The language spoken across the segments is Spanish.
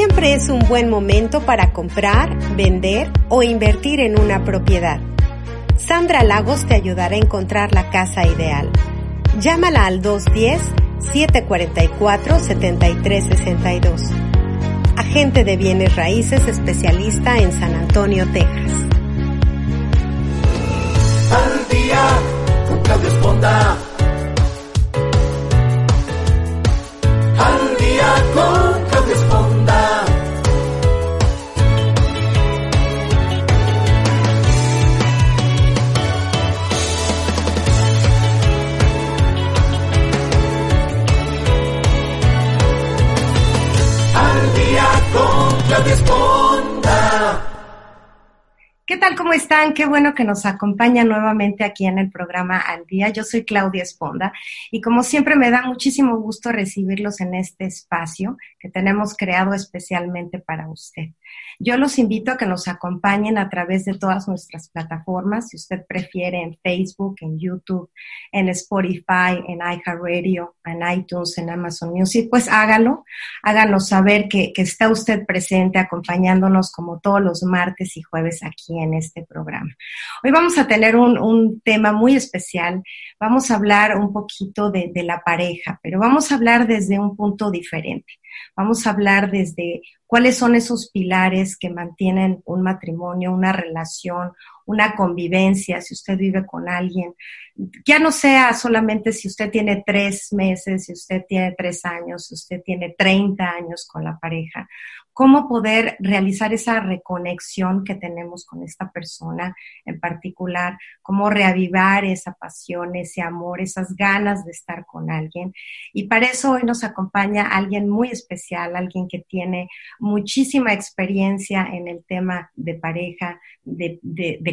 Siempre es un buen momento para comprar, vender o invertir en una propiedad. Sandra Lagos te ayudará a encontrar la casa ideal. Llámala al 210-744-7362. Agente de bienes raíces especialista en San Antonio, Texas. Al día con Claudio Esponda. Al día con con Claudio Esponda. ¿Qué tal? ¿Cómo están? Qué bueno que nos acompañan nuevamente aquí en el programa Al Día. Yo soy Claudia Esponda y como siempre me da muchísimo gusto recibirlos en este espacio que tenemos creado especialmente para usted. Yo los invito a que nos acompañen a través de todas nuestras plataformas, si usted prefiere en Facebook, en YouTube, en Spotify, en iHeartRadio, en iTunes, en Amazon Music, pues hágalo, háganos saber que, que está usted presente acompañándonos como todos los martes y jueves aquí en este programa. Hoy vamos a tener un, un tema muy especial, vamos a hablar un poquito de, de la pareja, pero vamos a hablar desde un punto diferente. Vamos a hablar desde cuáles son esos pilares que mantienen un matrimonio, una relación, una convivencia, si usted vive con alguien. Ya no sea solamente si usted tiene tres meses, si usted tiene tres años, si usted tiene 30 años con la pareja. Cómo poder realizar esa reconexión que tenemos con esta persona en particular, cómo reavivar esa pasión, ese amor, esas ganas de estar con alguien. Y para eso hoy nos acompaña alguien muy especial, alguien que tiene muchísima experiencia en el tema de pareja, de,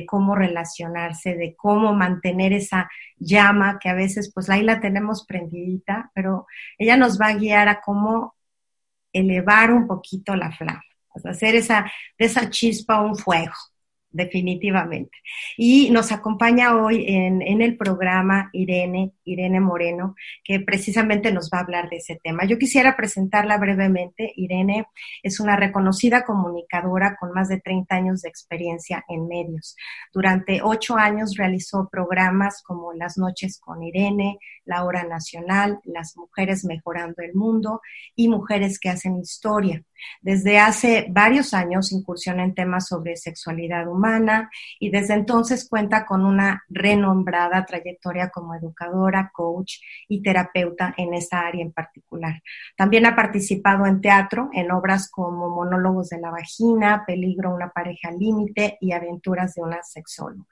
cómo relacionarse, de cómo mantener esa llama que a veces pues ahí la tenemos prendidita, pero ella nos va a guiar a cómo elevar un poquito la flama, hacer esa, de esa chispa un fuego definitivamente. Y nos acompaña hoy en, en, el programa Irene, Irene Moreno, que precisamente nos va a hablar de ese tema. Yo quisiera presentarla brevemente. Irene es una reconocida comunicadora con más de 30 años de experiencia en medios. Durante ocho años realizó programas como Las noches con Irene, La Hora Nacional, Las Mujeres Mejorando el Mundo y Mujeres que hacen historia. Desde hace varios años incursiona en temas sobre sexualidad humana y desde entonces cuenta con una renombrada trayectoria como educadora, coach y terapeuta en esta área en particular. También ha participado en teatro en obras como Monólogos de la Vagina, Peligro, una pareja límite y Aventuras de una sexóloga.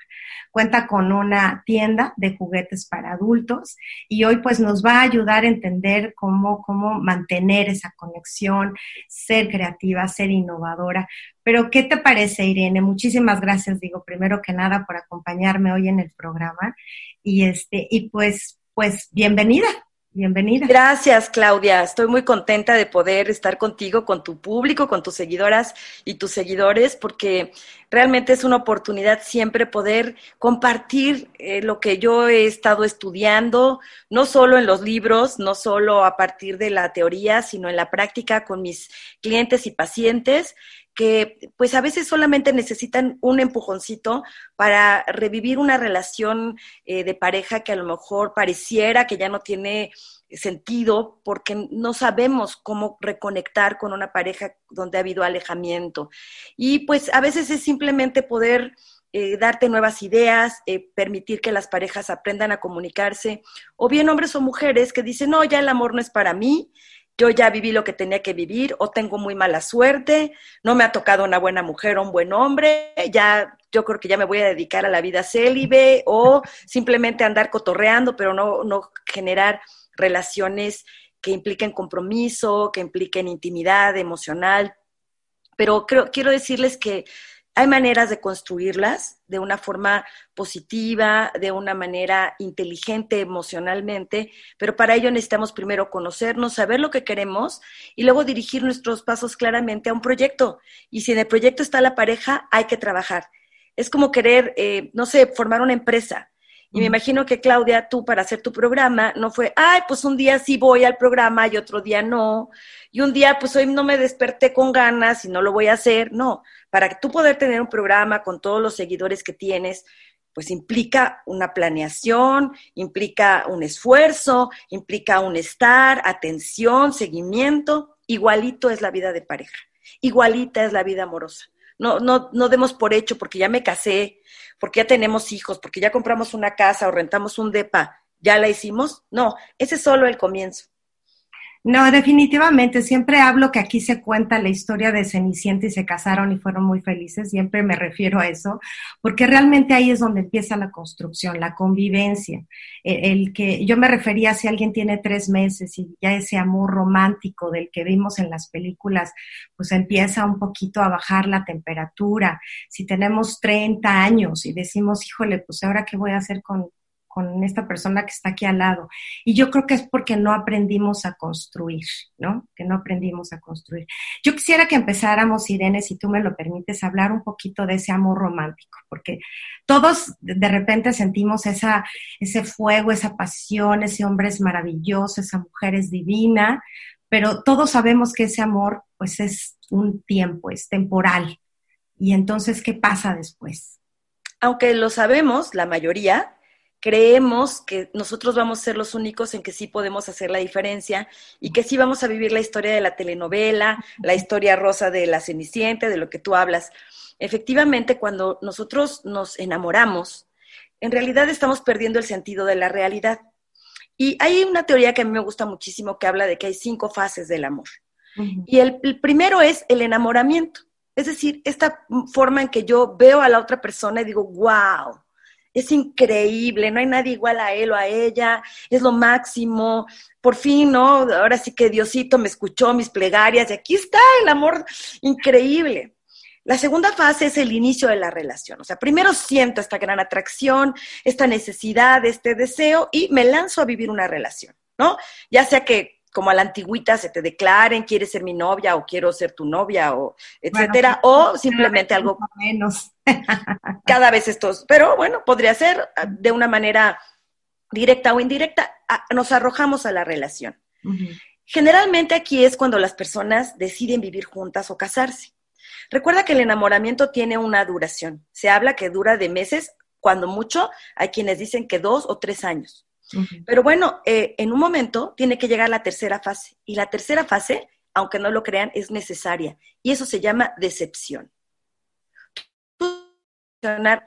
Cuenta con una tienda de juguetes para adultos y hoy pues nos va a ayudar a entender cómo, cómo mantener esa conexión, ser creativa, ser innovadora. Pero, ¿qué te parece, Irene? Muchísimas gracias, digo, primero que nada, por acompañarme hoy en el programa. Y este, y pues, pues, bienvenida. Bienvenida. Gracias, Claudia. Estoy muy contenta de poder estar contigo, con tu público, con tus seguidoras y tus seguidores, porque realmente es una oportunidad siempre poder compartir eh, lo que yo he estado estudiando, no solo en los libros, no solo a partir de la teoría, sino en la práctica con mis clientes y pacientes que pues a veces solamente necesitan un empujoncito para revivir una relación eh, de pareja que a lo mejor pareciera que ya no tiene sentido porque no sabemos cómo reconectar con una pareja donde ha habido alejamiento. Y pues a veces es simplemente poder eh, darte nuevas ideas, eh, permitir que las parejas aprendan a comunicarse, o bien hombres o mujeres que dicen, no, ya el amor no es para mí, yo ya viví lo que tenía que vivir o tengo muy mala suerte, no me ha tocado una buena mujer o un buen hombre, ya yo creo que ya me voy a dedicar a la vida célibe o simplemente andar cotorreando, pero no, no generar relaciones que impliquen compromiso, que impliquen intimidad emocional. Pero creo, quiero decirles que hay maneras de construirlas de una forma positiva, de una manera inteligente emocionalmente, pero para ello necesitamos primero conocernos, saber lo que queremos y luego dirigir nuestros pasos claramente a un proyecto. Y si en el proyecto está la pareja, hay que trabajar. Es como querer, eh, no sé, formar una empresa. Y me imagino que Claudia, tú para hacer tu programa, no fue, ay, pues un día sí voy al programa y otro día no. Y un día, pues hoy no me desperté con ganas y no lo voy a hacer. No, para que tú poder tener un programa con todos los seguidores que tienes, pues implica una planeación, implica un esfuerzo, implica un estar, atención, seguimiento. Igualito es la vida de pareja, igualita es la vida amorosa. No, no, no demos por hecho porque ya me casé, porque ya tenemos hijos, porque ya compramos una casa o rentamos un DEPA, ¿ya la hicimos? No, ese es solo el comienzo. No, definitivamente. Siempre hablo que aquí se cuenta la historia de Cenicienta y se casaron y fueron muy felices. Siempre me refiero a eso, porque realmente ahí es donde empieza la construcción, la convivencia. E, el, que yo me refería si alguien tiene tres meses y ya ese amor romántico del que vimos en las películas, pues empieza un poquito a bajar la temperatura. Si tenemos 30 años y decimos, híjole, pues ahora qué voy a hacer con con esta persona que está aquí al lado. Y yo creo que es porque no aprendimos a construir, ¿no? Que no aprendimos a construir. Yo quisiera que empezáramos, Irene, si tú me lo permites, a hablar un poquito de ese amor romántico, porque todos de repente sentimos esa, ese fuego, esa pasión, ese hombre es maravilloso, esa mujer es divina, pero todos sabemos que ese amor, pues es un tiempo, es temporal. Y entonces, ¿qué pasa después? Aunque lo sabemos, la mayoría, creemos que nosotros vamos a ser los únicos en que sí podemos hacer la diferencia y que sí vamos a vivir la historia de la telenovela, la historia rosa de la Cenicienta, de lo que tú hablas. Efectivamente, cuando nosotros nos enamoramos, en realidad estamos perdiendo el sentido de la realidad. Y hay una teoría que a mí me gusta muchísimo que habla de que hay cinco fases del amor. Y el, el primero es el enamoramiento. Es decir, esta forma en que yo veo a la otra persona y digo, wow, es increíble, no hay nadie igual a él o a ella, es lo máximo. Por fin, ¿no? Ahora sí que Diosito me escuchó mis plegarias y aquí está el amor increíble. La segunda fase es el inicio de la relación. O sea, primero siento esta gran atracción, esta necesidad, este deseo y me lanzo a vivir una relación, ¿no? Ya sea que como a la antigüita se te declaren, quieres ser mi novia o quiero ser tu novia o etcétera, o simplemente algo menos. cada vez estos, pero bueno, podría ser ah, de una manera directa o indirecta, nos arrojamos a la relación. Generalmente aquí es cuando las personas deciden vivir juntas o casarse. Recuerda que el enamoramiento tiene una duración. Se habla que dura de meses, cuando mucho, hay quienes dicen que dos o tres años. Pero bueno, eh, en un momento tiene que llegar la tercera fase. Y la tercera fase, aunque no lo crean, es necesaria. Y eso se llama decepción.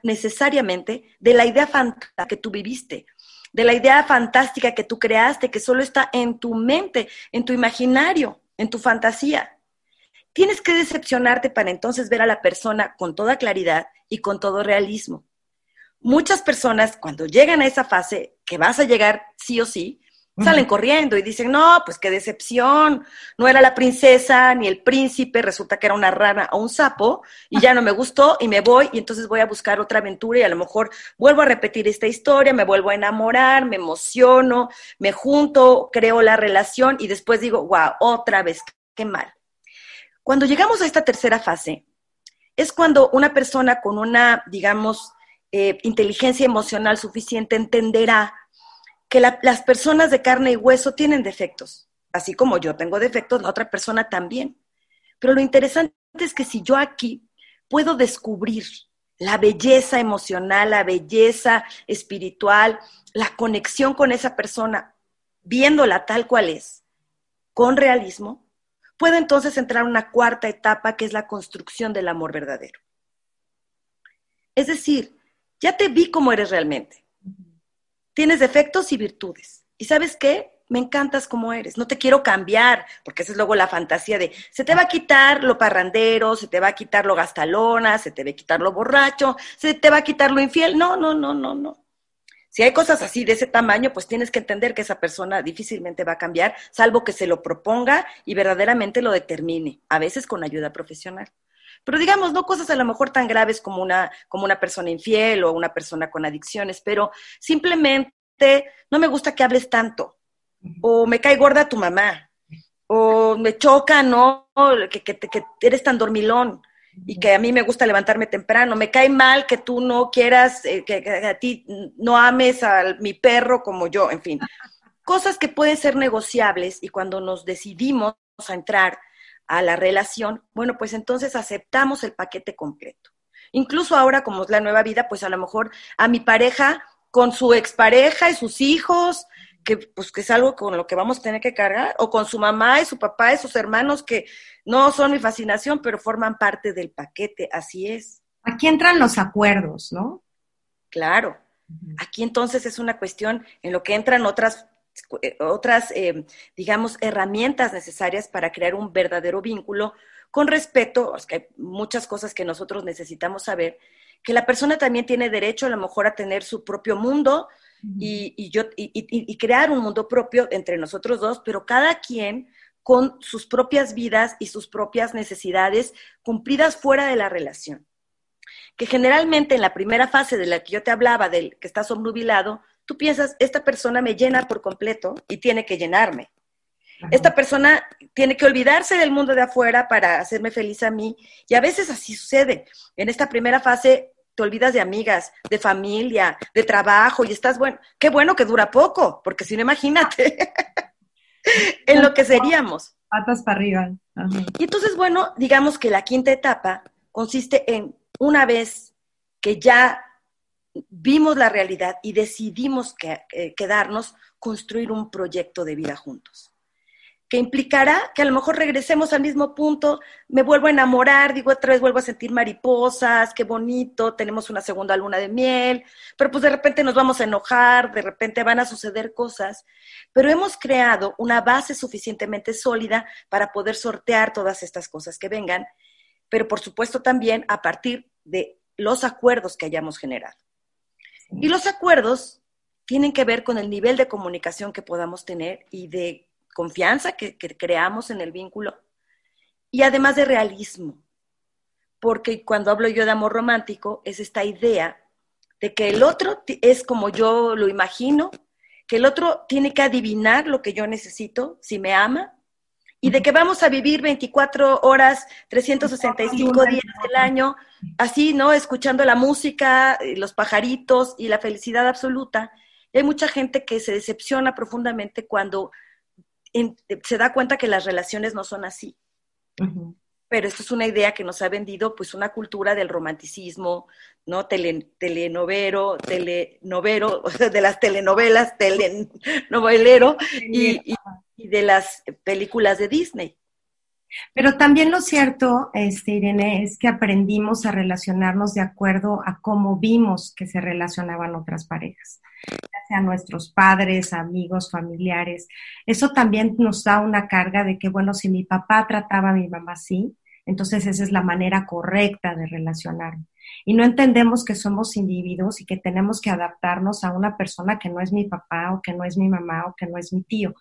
necesariamente de la idea fantástica que tú viviste, de la idea fantástica que tú creaste, que solo está en tu mente, en tu imaginario, en tu fantasía. Tienes que decepcionarte para entonces ver a la persona con toda claridad y con todo realismo muchas personas cuando llegan a esa fase, que vas a llegar sí o sí, salen corriendo y dicen, no, pues qué decepción, no era la princesa ni el príncipe, resulta que era una rana o un sapo y ya no me gustó y me voy y entonces voy a buscar otra aventura y a lo mejor vuelvo a repetir esta historia, me vuelvo a enamorar, me emociono, me junto, creo la relación y después digo, wow, otra vez, qué mal. Cuando llegamos a esta tercera fase, es cuando una persona con una, digamos, eh, inteligencia emocional suficiente entenderá que las personas de carne y hueso tienen defectos. Así como yo tengo defectos, la otra persona también. Pero lo interesante es que si yo aquí puedo descubrir la belleza emocional, la belleza espiritual, la conexión con esa persona, viéndola tal cual es, con realismo, puedo entonces entrar a una cuarta etapa que es la construcción del amor verdadero. Es decir, ya te vi como eres realmente. Tienes defectos y virtudes. ¿Y sabes qué? me encantas como eres, no te quiero cambiar, porque esa es luego la fantasía de, se te va a quitar lo parrandero, se te va a quitar lo gastalona, se te va a quitar lo borracho, se te va a quitar lo infiel. No, no, no, no, no. Si hay cosas así de ese tamaño, pues tienes que entender que esa persona difícilmente va a cambiar, salvo que se lo proponga y verdaderamente lo determine, a veces con ayuda profesional. Pero digamos, no cosas a lo mejor tan graves como una, como una persona infiel o una persona con adicciones, pero simplemente no me gusta que hables tanto, o me cae gorda tu mamá, o me choca, ¿no? Que, que, que eres tan dormilón y que a mí me gusta levantarme temprano. Me cae mal que tú no quieras, eh, que, a ti no ames a mi perro como yo, en fin. Cosas que pueden ser negociables y cuando nos decidimos a entrar a la relación, bueno, pues entonces aceptamos el paquete completo. Incluso ahora, como es la nueva vida, pues a lo mejor a mi pareja, con su expareja y sus hijos, que pues que es algo con lo que vamos a tener que cargar, o con su mamá y su papá y sus hermanos que no son mi fascinación, pero forman parte del paquete, así es. Aquí entran los acuerdos, ¿no? Claro. Aquí entonces es una cuestión en lo que entran otras otras, eh, digamos, herramientas necesarias para crear un verdadero vínculo con respeto, es que hay muchas cosas que nosotros necesitamos saber, que la persona también tiene derecho a lo mejor a tener su propio mundo y, yo, y, crear un mundo propio entre nosotros dos, pero cada quien con sus propias vidas y sus propias necesidades cumplidas fuera de la relación. Que generalmente en la primera fase de la que yo te hablaba, del que estás obnubilado, tú piensas, esta persona me llena por completo y tiene que llenarme. Esta persona tiene que olvidarse del mundo de afuera para hacerme feliz a mí. Y a veces así sucede. En esta primera fase te olvidas de amigas, de familia, de trabajo y estás bueno. Qué bueno que dura poco, porque si no, imagínate en lo que seríamos. Patas para arriba. Y entonces, bueno, digamos que la quinta etapa consiste en una vez que ya vimos la realidad y decidimos que, eh, quedarnos, construir un proyecto de vida juntos. Que implicará que a lo mejor regresemos al mismo punto, me vuelvo a enamorar, digo otra vez vuelvo a sentir mariposas, qué bonito, tenemos una segunda luna de miel, pero pues de repente nos vamos a enojar, de repente van a suceder cosas, pero hemos creado una base suficientemente sólida para poder sortear todas estas cosas que vengan, pero por supuesto también a partir de los acuerdos que hayamos generado. Y los acuerdos tienen que ver con el nivel de comunicación que podamos tener y de confianza que, creamos en el vínculo y además de realismo. Porque cuando hablo yo de amor romántico es esta idea de que el otro es como yo lo imagino, que el otro tiene que adivinar lo que yo necesito si me ama y de que vamos a vivir 24 horas, 365 días del año, así, ¿no? Escuchando la música, eh, los pajaritos y la felicidad absoluta. Y hay mucha gente que se decepciona profundamente cuando se da cuenta que las relaciones no son así. Pero esto es una idea que nos ha vendido pues una cultura del romanticismo, ¿no? telenovero, telenovero, de las telenovelas, telenovelero, y, y de las películas de Disney. Pero también lo cierto, este, Irene, es que aprendimos a relacionarnos de acuerdo a cómo vimos que se relacionaban otras parejas, ya sea nuestros padres, amigos, familiares. Eso también nos da una carga de que, bueno, si mi papá trataba a mi mamá así, entonces esa es la manera correcta de relacionarme y no entendemos que somos individuos y que tenemos que adaptarnos a una persona que no es mi papá o que no es mi mamá o que no es mi tío.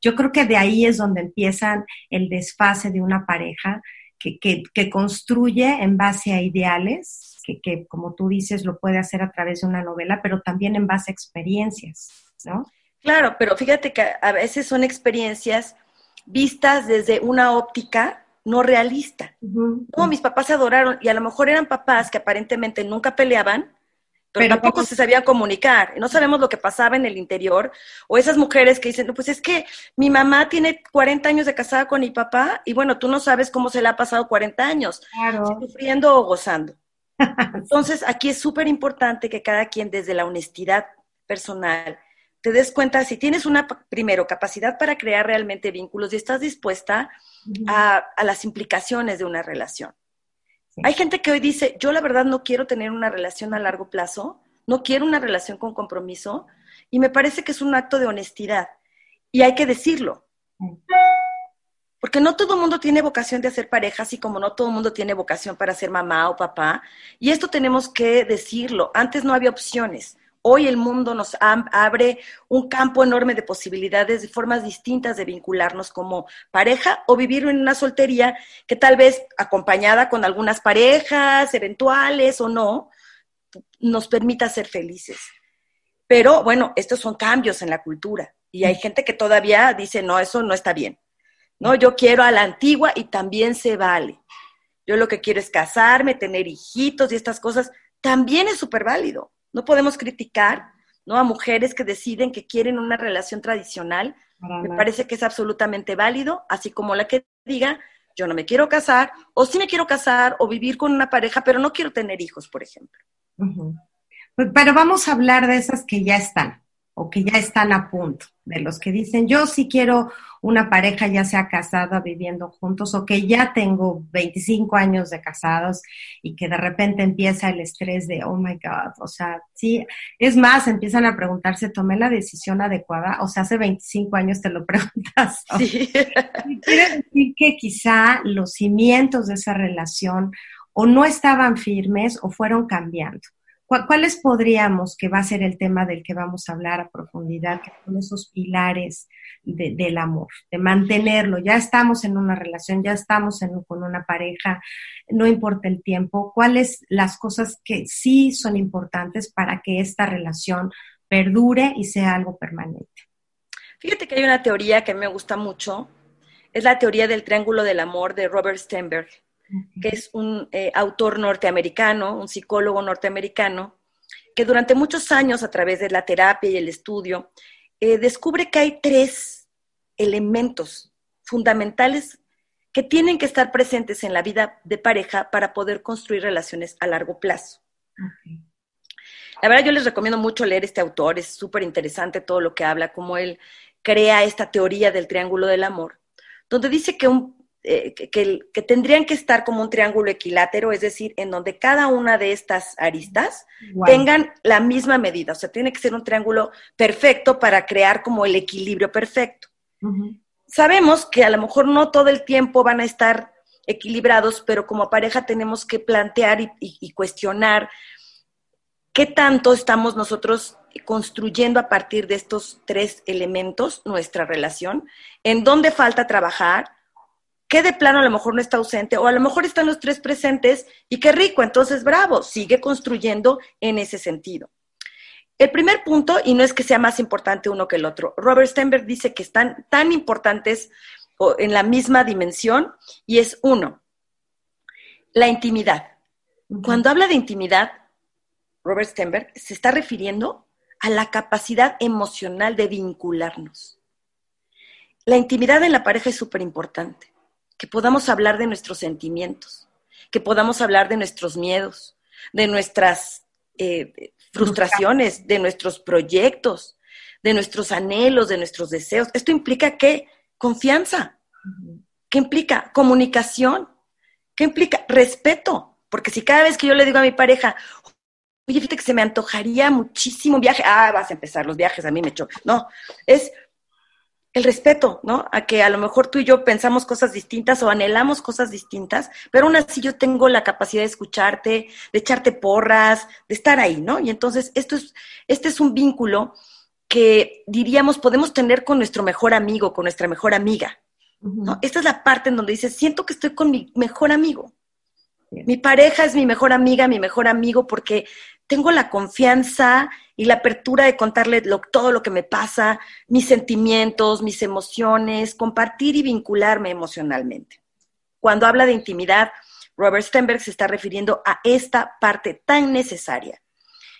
Yo creo que de ahí es donde empieza el desfase de una pareja que, que, construye en base a ideales, que, que, como tú dices lo puede hacer a través de una novela, pero también en base a experiencias, ¿no? Claro, pero fíjate que a veces son experiencias vistas desde una óptica no realista. No, mis papás se adoraron y a lo mejor eran papás que aparentemente nunca peleaban, pero, tampoco se sabían comunicar. Y no sabemos lo que pasaba en el interior. O esas mujeres que dicen, pues es que mi mamá tiene 40 años de casada con mi papá y bueno, tú no sabes cómo se le ha pasado 40 años, sufriendo o gozando. Entonces, aquí es súper importante que cada quien desde la honestidad personal te des cuenta si tienes una, primero, capacidad para crear realmente vínculos y estás dispuesta a, las implicaciones de una relación. Hay gente que hoy dice, yo la verdad no quiero tener una relación a largo plazo, no quiero una relación con compromiso, y me parece que es un acto de honestidad. Y hay que decirlo. Porque no todo el mundo tiene vocación de hacer pareja, así como no todo el mundo tiene vocación para ser mamá o papá. Y esto tenemos que decirlo. Antes no había opciones. Hoy el mundo nos abre un campo enorme de posibilidades, de formas distintas de vincularnos como pareja o vivir en una soltería que tal vez acompañada con algunas parejas eventuales o no, nos permita ser felices. Pero bueno, estos son cambios en la cultura y hay gente que todavía dice, no, eso no está bien. No, yo quiero a la antigua y también se vale. Yo lo que quiero es casarme, tener hijitos y estas cosas, también es súper válido. No podemos criticar ¿no? a mujeres que deciden que quieren una relación tradicional. Me parece que es absolutamente válido, así como la que diga, yo no me quiero casar, o sí me quiero casar, o vivir con una pareja, pero no quiero tener hijos, por ejemplo. Pues, pero vamos a hablar de esas que ya están o que ya están a punto, de los que dicen, yo sí quiero una pareja ya sea casada, viviendo juntos, o que ya tengo 25 años de casados y que de repente empieza el estrés de, oh my God, o sea, sí, es más, empiezan a preguntarse, ¿tomé la decisión adecuada? O sea, hace 25 años te lo preguntas. Sí. Quiere decir que quizá los cimientos de esa relación o no estaban firmes o fueron cambiando. ¿Cuáles podríamos, que va a ser el tema del que vamos a hablar a profundidad, que son esos pilares del amor, de mantenerlo? Ya estamos en una relación, ya estamos con una pareja, no importa el tiempo. ¿Cuáles las cosas que sí son importantes para que esta relación perdure y sea algo permanente? Fíjate que hay una teoría que me gusta mucho, es la teoría del triángulo del amor de Robert Sternberg que es un eh, autor norteamericano, un psicólogo norteamericano, que durante muchos años, a través de la terapia y el estudio, eh, descubre que hay tres elementos fundamentales que tienen que estar presentes en la vida de pareja para poder construir relaciones a largo plazo. La verdad, yo les recomiendo mucho leer este autor, es súper interesante todo lo que habla, cómo él crea esta teoría del triángulo del amor, donde dice que un eh, que, tendrían que estar como un triángulo equilátero, es decir, en donde cada una de estas aristas tengan la misma medida. O sea, tiene que ser un triángulo perfecto para crear como el equilibrio perfecto. Sabemos que a lo mejor no todo el tiempo van a estar equilibrados, pero como pareja tenemos que plantear y cuestionar qué tanto estamos nosotros construyendo a partir de estos tres elementos nuestra relación, en dónde falta trabajar, que de plano a lo mejor no está ausente o a lo mejor están los tres presentes y qué rico, entonces bravo, sigue construyendo en ese sentido. El primer punto, y no es que sea más importante uno que el otro, Robert Steinberg dice que están tan importantes en la misma dimensión y es uno, la intimidad. Cuando habla de intimidad, Robert Steinberg se está refiriendo a la capacidad emocional de vincularnos. La intimidad en la pareja es súper importante que podamos hablar de nuestros sentimientos, que podamos hablar de nuestros miedos, de nuestras eh, frustraciones, de nuestros proyectos, de nuestros anhelos, de nuestros deseos. Esto implica qué? Confianza. ¿Qué implica? Comunicación. ¿Qué implica? Respeto. Porque si cada vez que yo le digo a mi pareja, oye, fíjate que se me antojaría muchísimo viaje, ah, vas a empezar los viajes, a mí me choca. No, es el respeto, ¿no? A que a lo mejor tú y yo pensamos cosas distintas o anhelamos cosas distintas, pero aún así yo tengo la capacidad de escucharte, de echarte porras, de estar ahí, ¿no? Y entonces esto es, este es un vínculo que diríamos podemos tener con nuestro mejor amigo, con nuestra mejor amiga. ¿no? Esta es la parte en donde dices, siento que estoy con mi mejor amigo. Mi pareja es mi mejor amiga, mi mejor amigo, porque tengo la confianza y la apertura de contarle todo lo que me pasa, mis sentimientos, mis emociones, compartir y vincularme emocionalmente. Cuando habla de intimidad, Robert Stenberg se está refiriendo a esta parte tan necesaria,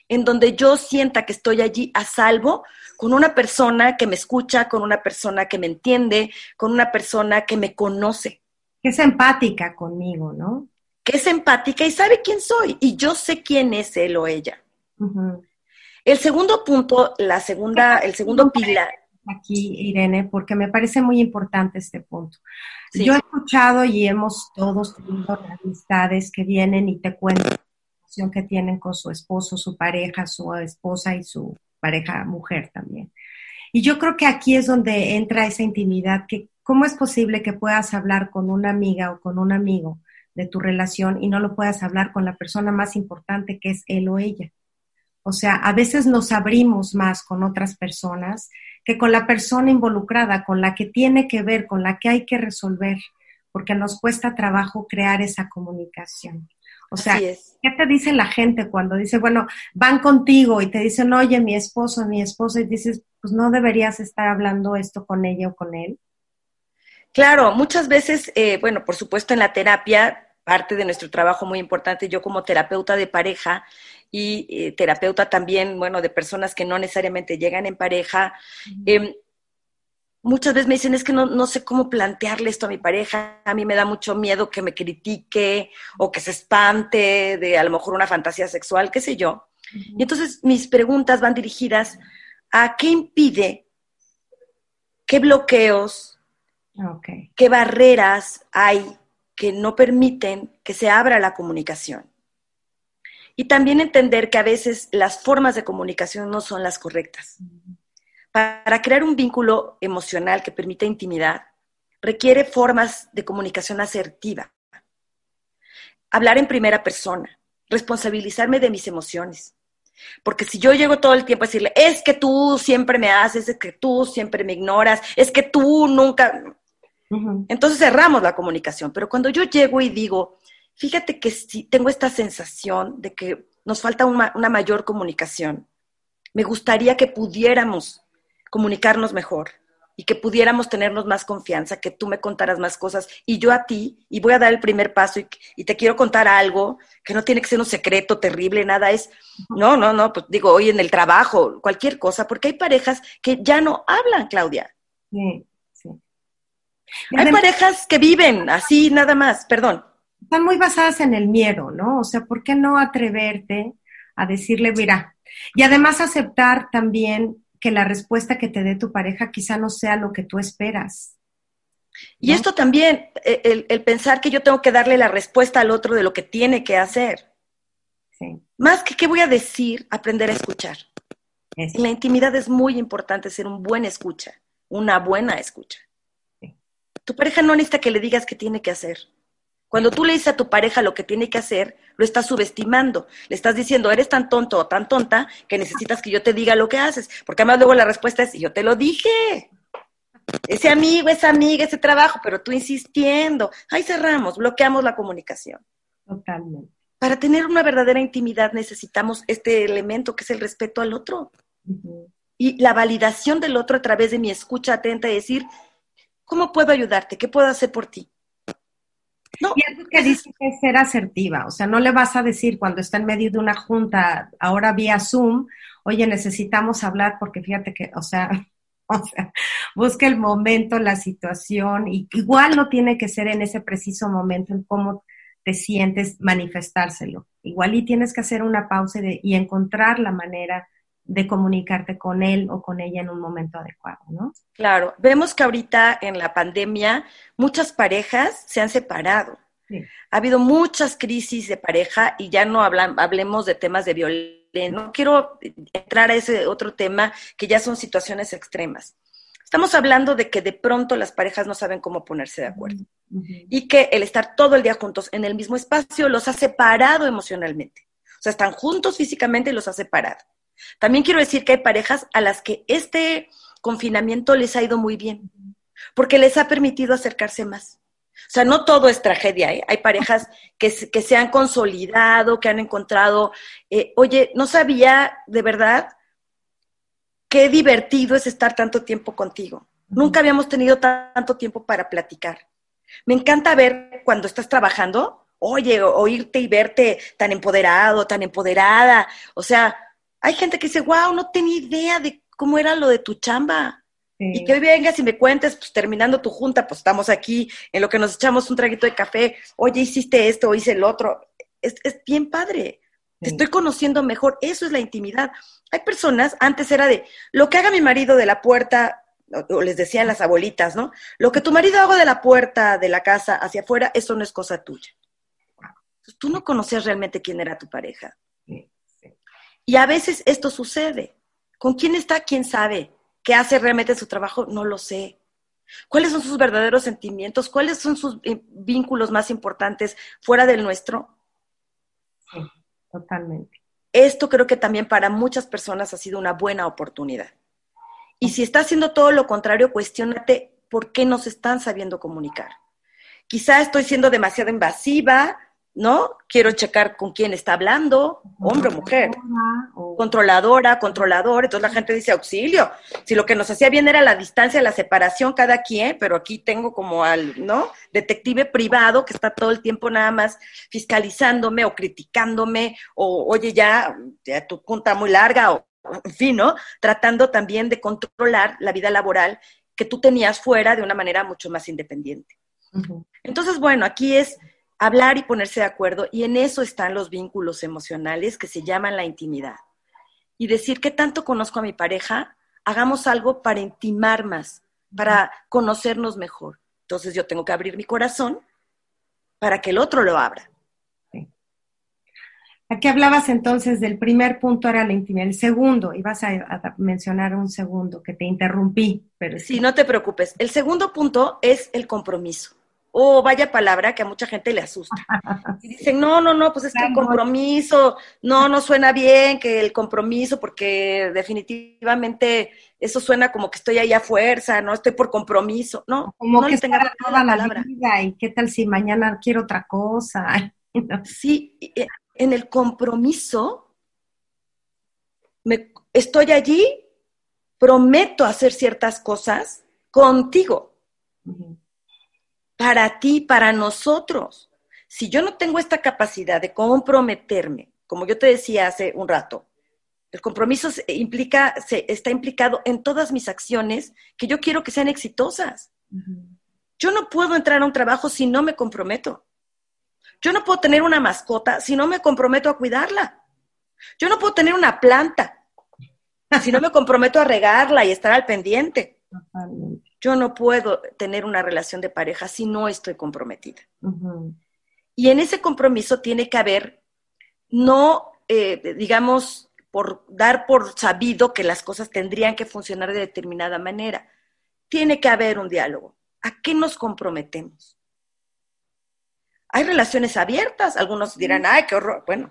en donde yo sienta que estoy allí a salvo con una persona que me escucha, con una persona que me entiende, con una persona que me conoce. Que es empática conmigo, ¿no? Que es empática y sabe quién soy y yo sé quién es él o ella. El segundo punto, la segunda, el segundo pilar. Aquí, Irene, porque me parece muy importante este punto. Yo he escuchado y hemos todos tenido amistades que vienen y te cuentan la relación que tienen con su esposo, su pareja, su esposa y su pareja mujer también. Y yo creo que aquí es donde entra esa intimidad, que cómo es posible que puedas hablar con una amiga o con un amigo de tu relación y no lo puedas hablar con la persona más importante que es él o ella. O sea, a veces nos abrimos más con otras personas que con la persona involucrada, con la que tiene que ver, con la que hay que resolver, porque nos cuesta trabajo crear esa comunicación. O sea, ¿qué te dice la gente cuando dice, bueno, van contigo y te dicen, oye, mi esposo, mi esposa, y dices, pues no deberías estar hablando esto con ella o con él? Claro, muchas veces, eh, bueno, por supuesto en la terapia, parte de nuestro trabajo muy importante, yo como terapeuta de pareja y eh, terapeuta también, bueno, de personas que no necesariamente llegan en pareja, em, muchas veces me dicen, es que no, no, sé cómo plantearle esto a mi pareja, a mí me da mucho miedo que me critique o que se espante de a lo mejor una fantasía sexual, qué sé yo. Y entonces mis preguntas van dirigidas a qué impide, qué bloqueos, ¿Qué barreras hay que no permiten que se abra la comunicación? Y también entender que a veces las formas de comunicación no son las correctas. Para crear un vínculo emocional que permita intimidad, requiere formas de comunicación asertiva. Hablar en primera persona, responsabilizarme de mis emociones. Porque si yo llego todo el tiempo a decirle, es que tú siempre me haces, es que tú siempre me ignoras, es que tú nunca, entonces cerramos la comunicación, pero cuando yo llego y digo, fíjate que si tengo esta sensación de que nos falta una, mayor comunicación, me gustaría que pudiéramos comunicarnos mejor y que pudiéramos tenernos más confianza, que tú me contaras más cosas y yo a ti, y voy a dar el primer paso y, y, te quiero contar algo que no tiene que ser un secreto terrible, nada es, no, no, no, pues digo, hoy en el trabajo, cualquier cosa, porque hay parejas que ya no hablan, Claudia. Sí. Hay parejas que viven así nada más, perdón. Están muy basadas en el miedo, ¿no? O sea, ¿por qué no atreverte a decirle, mira? Y además aceptar también que la respuesta que te dé tu pareja quizá no sea lo que tú esperas. Y esto también, e, el, pensar que yo tengo que darle la respuesta al otro de lo que tiene que hacer. Sí. Más que qué voy a decir, aprender a escuchar. En la intimidad es muy importante ser un buen escucha, una buena escucha. Tu pareja no necesita que le digas qué tiene que hacer. Cuando tú le dices a tu pareja lo que tiene que hacer, lo estás subestimando. Le estás diciendo, eres tan tonto o tan tonta que necesitas que yo te diga lo que haces. Porque además luego la respuesta es, yo te lo dije. Ese amigo, esa amiga, ese trabajo, pero tú insistiendo. Ahí cerramos, bloqueamos la comunicación. Totalmente. Para tener una verdadera intimidad necesitamos este elemento que es el respeto al otro. Y la validación del otro a través de mi escucha atenta y decir, ¿Cómo puedo ayudarte? ¿Qué puedo hacer por ti? No, y eso que dice que es ser asertiva, o sea, no le vas a decir cuando está en medio de una junta, ahora vía Zoom, oye, necesitamos hablar porque fíjate que, o sea, o sea, busca el momento, la situación, y igual no tiene que ser en ese preciso momento en cómo te sientes manifestárselo. Igual y tienes que hacer una pausa y encontrar la manera de comunicarte con él o con ella en un momento adecuado, ¿no? Claro, vemos que ahorita en la pandemia muchas parejas se han separado. Ha habido muchas crisis de pareja y ya no hablan, hablemos de temas de violencia. No quiero entrar a ese otro tema que ya son situaciones extremas. Estamos hablando de que de pronto las parejas no saben cómo ponerse de acuerdo y que el estar todo el día juntos en el mismo espacio los ha separado emocionalmente. O sea, están juntos físicamente y los ha separado. También quiero decir que hay parejas a las que este confinamiento les ha ido muy bien, porque les ha permitido acercarse más. O sea, no todo es tragedia, ¿eh? Hay parejas que, se han consolidado, que han encontrado, eh, oye, no sabía de verdad qué divertido es estar tanto tiempo contigo. Nunca habíamos tenido tanto tiempo para platicar. Me encanta ver cuando estás trabajando, oye, oírte y verte tan empoderado, tan empoderada. O sea, hay gente que dice, wow, no tenía idea de cómo era lo de tu chamba. Y que hoy vengas y me cuentes, pues terminando tu junta, pues estamos aquí en lo que nos echamos un traguito de café, oye, hiciste esto, o hice el otro. Es, bien padre. Te estoy conociendo mejor. Eso es la intimidad. Hay personas, antes era de, lo que haga mi marido de la puerta, o, les decían las abuelitas, ¿no? Lo que tu marido haga de la puerta de la casa hacia afuera, eso no es cosa tuya. tú no conocías realmente quién era tu pareja. Y a veces esto sucede. ¿Con quién está? ¿Quién sabe? qué hace realmente su trabajo, no lo sé. ¿Cuáles son sus verdaderos sentimientos? ¿Cuáles son sus eh, vínculos más importantes fuera del nuestro? Sí, totalmente. Esto creo que también para muchas personas ha sido una buena oportunidad. Y si está haciendo todo lo contrario, cuestionate por qué no se están sabiendo comunicar. Quizá estoy siendo demasiado invasiva, ¿no? Quiero checar con quién está hablando, hombre o mujer, controladora, controlador, entonces la gente dice auxilio. Si lo que nos hacía bien era la distancia, la separación cada quien, pero aquí tengo como al, ¿no? Detective privado que está todo el tiempo nada más fiscalizándome o criticándome o, oye, ya, ya tu punta muy larga o, en fin, ¿no? Tratando también de controlar la vida laboral que tú tenías fuera de una manera mucho más independiente. Entonces, bueno, aquí es hablar y ponerse de acuerdo, y en eso están los vínculos emocionales que se llaman la intimidad. Y decir que tanto conozco a mi pareja, hagamos algo para intimar más, para conocernos mejor. Entonces yo tengo que abrir mi corazón para que el otro lo abra. Aquí hablabas entonces del primer punto era la intimidad, el segundo, ibas a, a mencionar un segundo que te interrumpí, pero sí, no te preocupes. El segundo punto es el compromiso oh, vaya palabra que a mucha gente le asusta. Y dicen, no, no, no, pues es que el compromiso, no, no suena bien que el compromiso, porque definitivamente eso suena como que estoy ahí a fuerza, no estoy por compromiso, ¿no? Como no que tenga toda la palabra. vida y qué tal si mañana quiero otra cosa. Sí, e, en el compromiso me, estoy allí, prometo hacer ciertas cosas contigo para ti, para nosotros. Si yo no tengo esta capacidad de comprometerme, como yo te decía hace un rato, el compromiso implica, se, está implicado en todas mis acciones que yo quiero que sean exitosas. Yo no puedo entrar a un trabajo si no me comprometo. Yo no puedo tener una mascota si no me comprometo a cuidarla. Yo no puedo tener una planta si no me comprometo a regarla y estar al pendiente. Yo no puedo tener una relación de pareja si no estoy comprometida. Y en ese compromiso tiene que haber, no, eh, digamos, por dar por sabido que las cosas tendrían que funcionar de determinada manera. Tiene que haber un diálogo. ¿A qué nos comprometemos? Hay relaciones abiertas, algunos dirán, ay, qué horror. Bueno,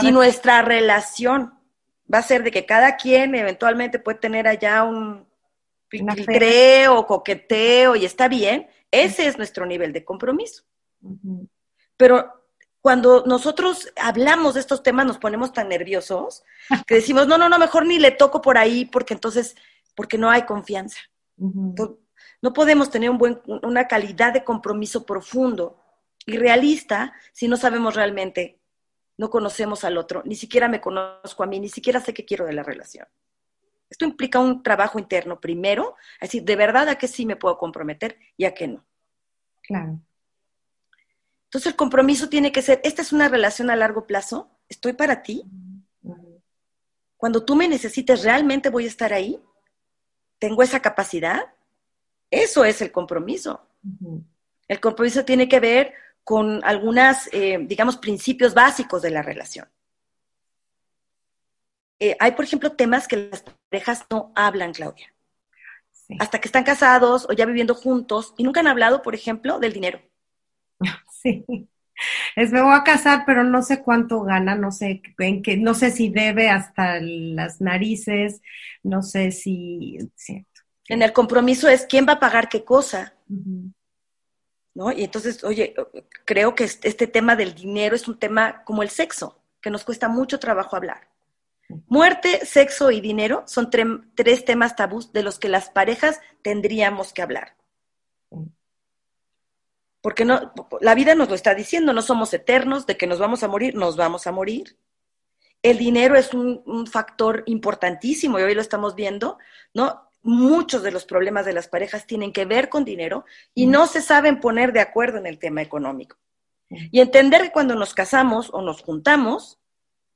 si nuestra relación va a ser de que cada quien eventualmente puede tener allá un, creo, coqueteo y está bien, ese es nuestro nivel de compromiso. Pero cuando nosotros hablamos de estos temas nos ponemos tan nerviosos que decimos, no, no, no, mejor ni le toco por ahí porque entonces, porque no hay confianza. no podemos tener un buen, una calidad de compromiso profundo y realista si no sabemos realmente, no conocemos al otro, ni siquiera me conozco a mí, ni siquiera sé qué quiero de la relación. Esto implica un trabajo interno primero, decir, de verdad a qué sí me puedo comprometer y a qué no. Claro. Entonces el compromiso tiene que ser, esta es una relación a largo plazo, estoy para ti. Cuando tú me necesites, ¿realmente voy a estar ahí? ¿Tengo esa capacidad? Eso es el compromiso. El compromiso tiene que ver con algunas, eh, digamos, principios básicos de la relación. Eh, hay, por ejemplo, temas que las parejas no hablan, Claudia. Hasta que están casados o ya viviendo juntos y nunca han hablado, por ejemplo, del dinero. Sí. Es me voy a casar, pero no sé cuánto gana, no sé en qué, no sé si debe hasta las narices, no sé si. En el compromiso es quién va a pagar qué cosa. ¿No? Y entonces, oye, creo que este tema del dinero es un tema como el sexo, que nos cuesta mucho trabajo hablar. Muerte, sexo y dinero son tres temas tabús de los que las parejas tendríamos que hablar. Porque no, la vida nos lo está diciendo, no somos eternos, de que nos vamos a morir, nos vamos a morir. El dinero es un, un factor importantísimo y hoy lo estamos viendo, ¿no? Muchos de los problemas de las parejas tienen que ver con dinero y no se saben poner de acuerdo en el tema económico. Y entender que cuando nos casamos o nos juntamos,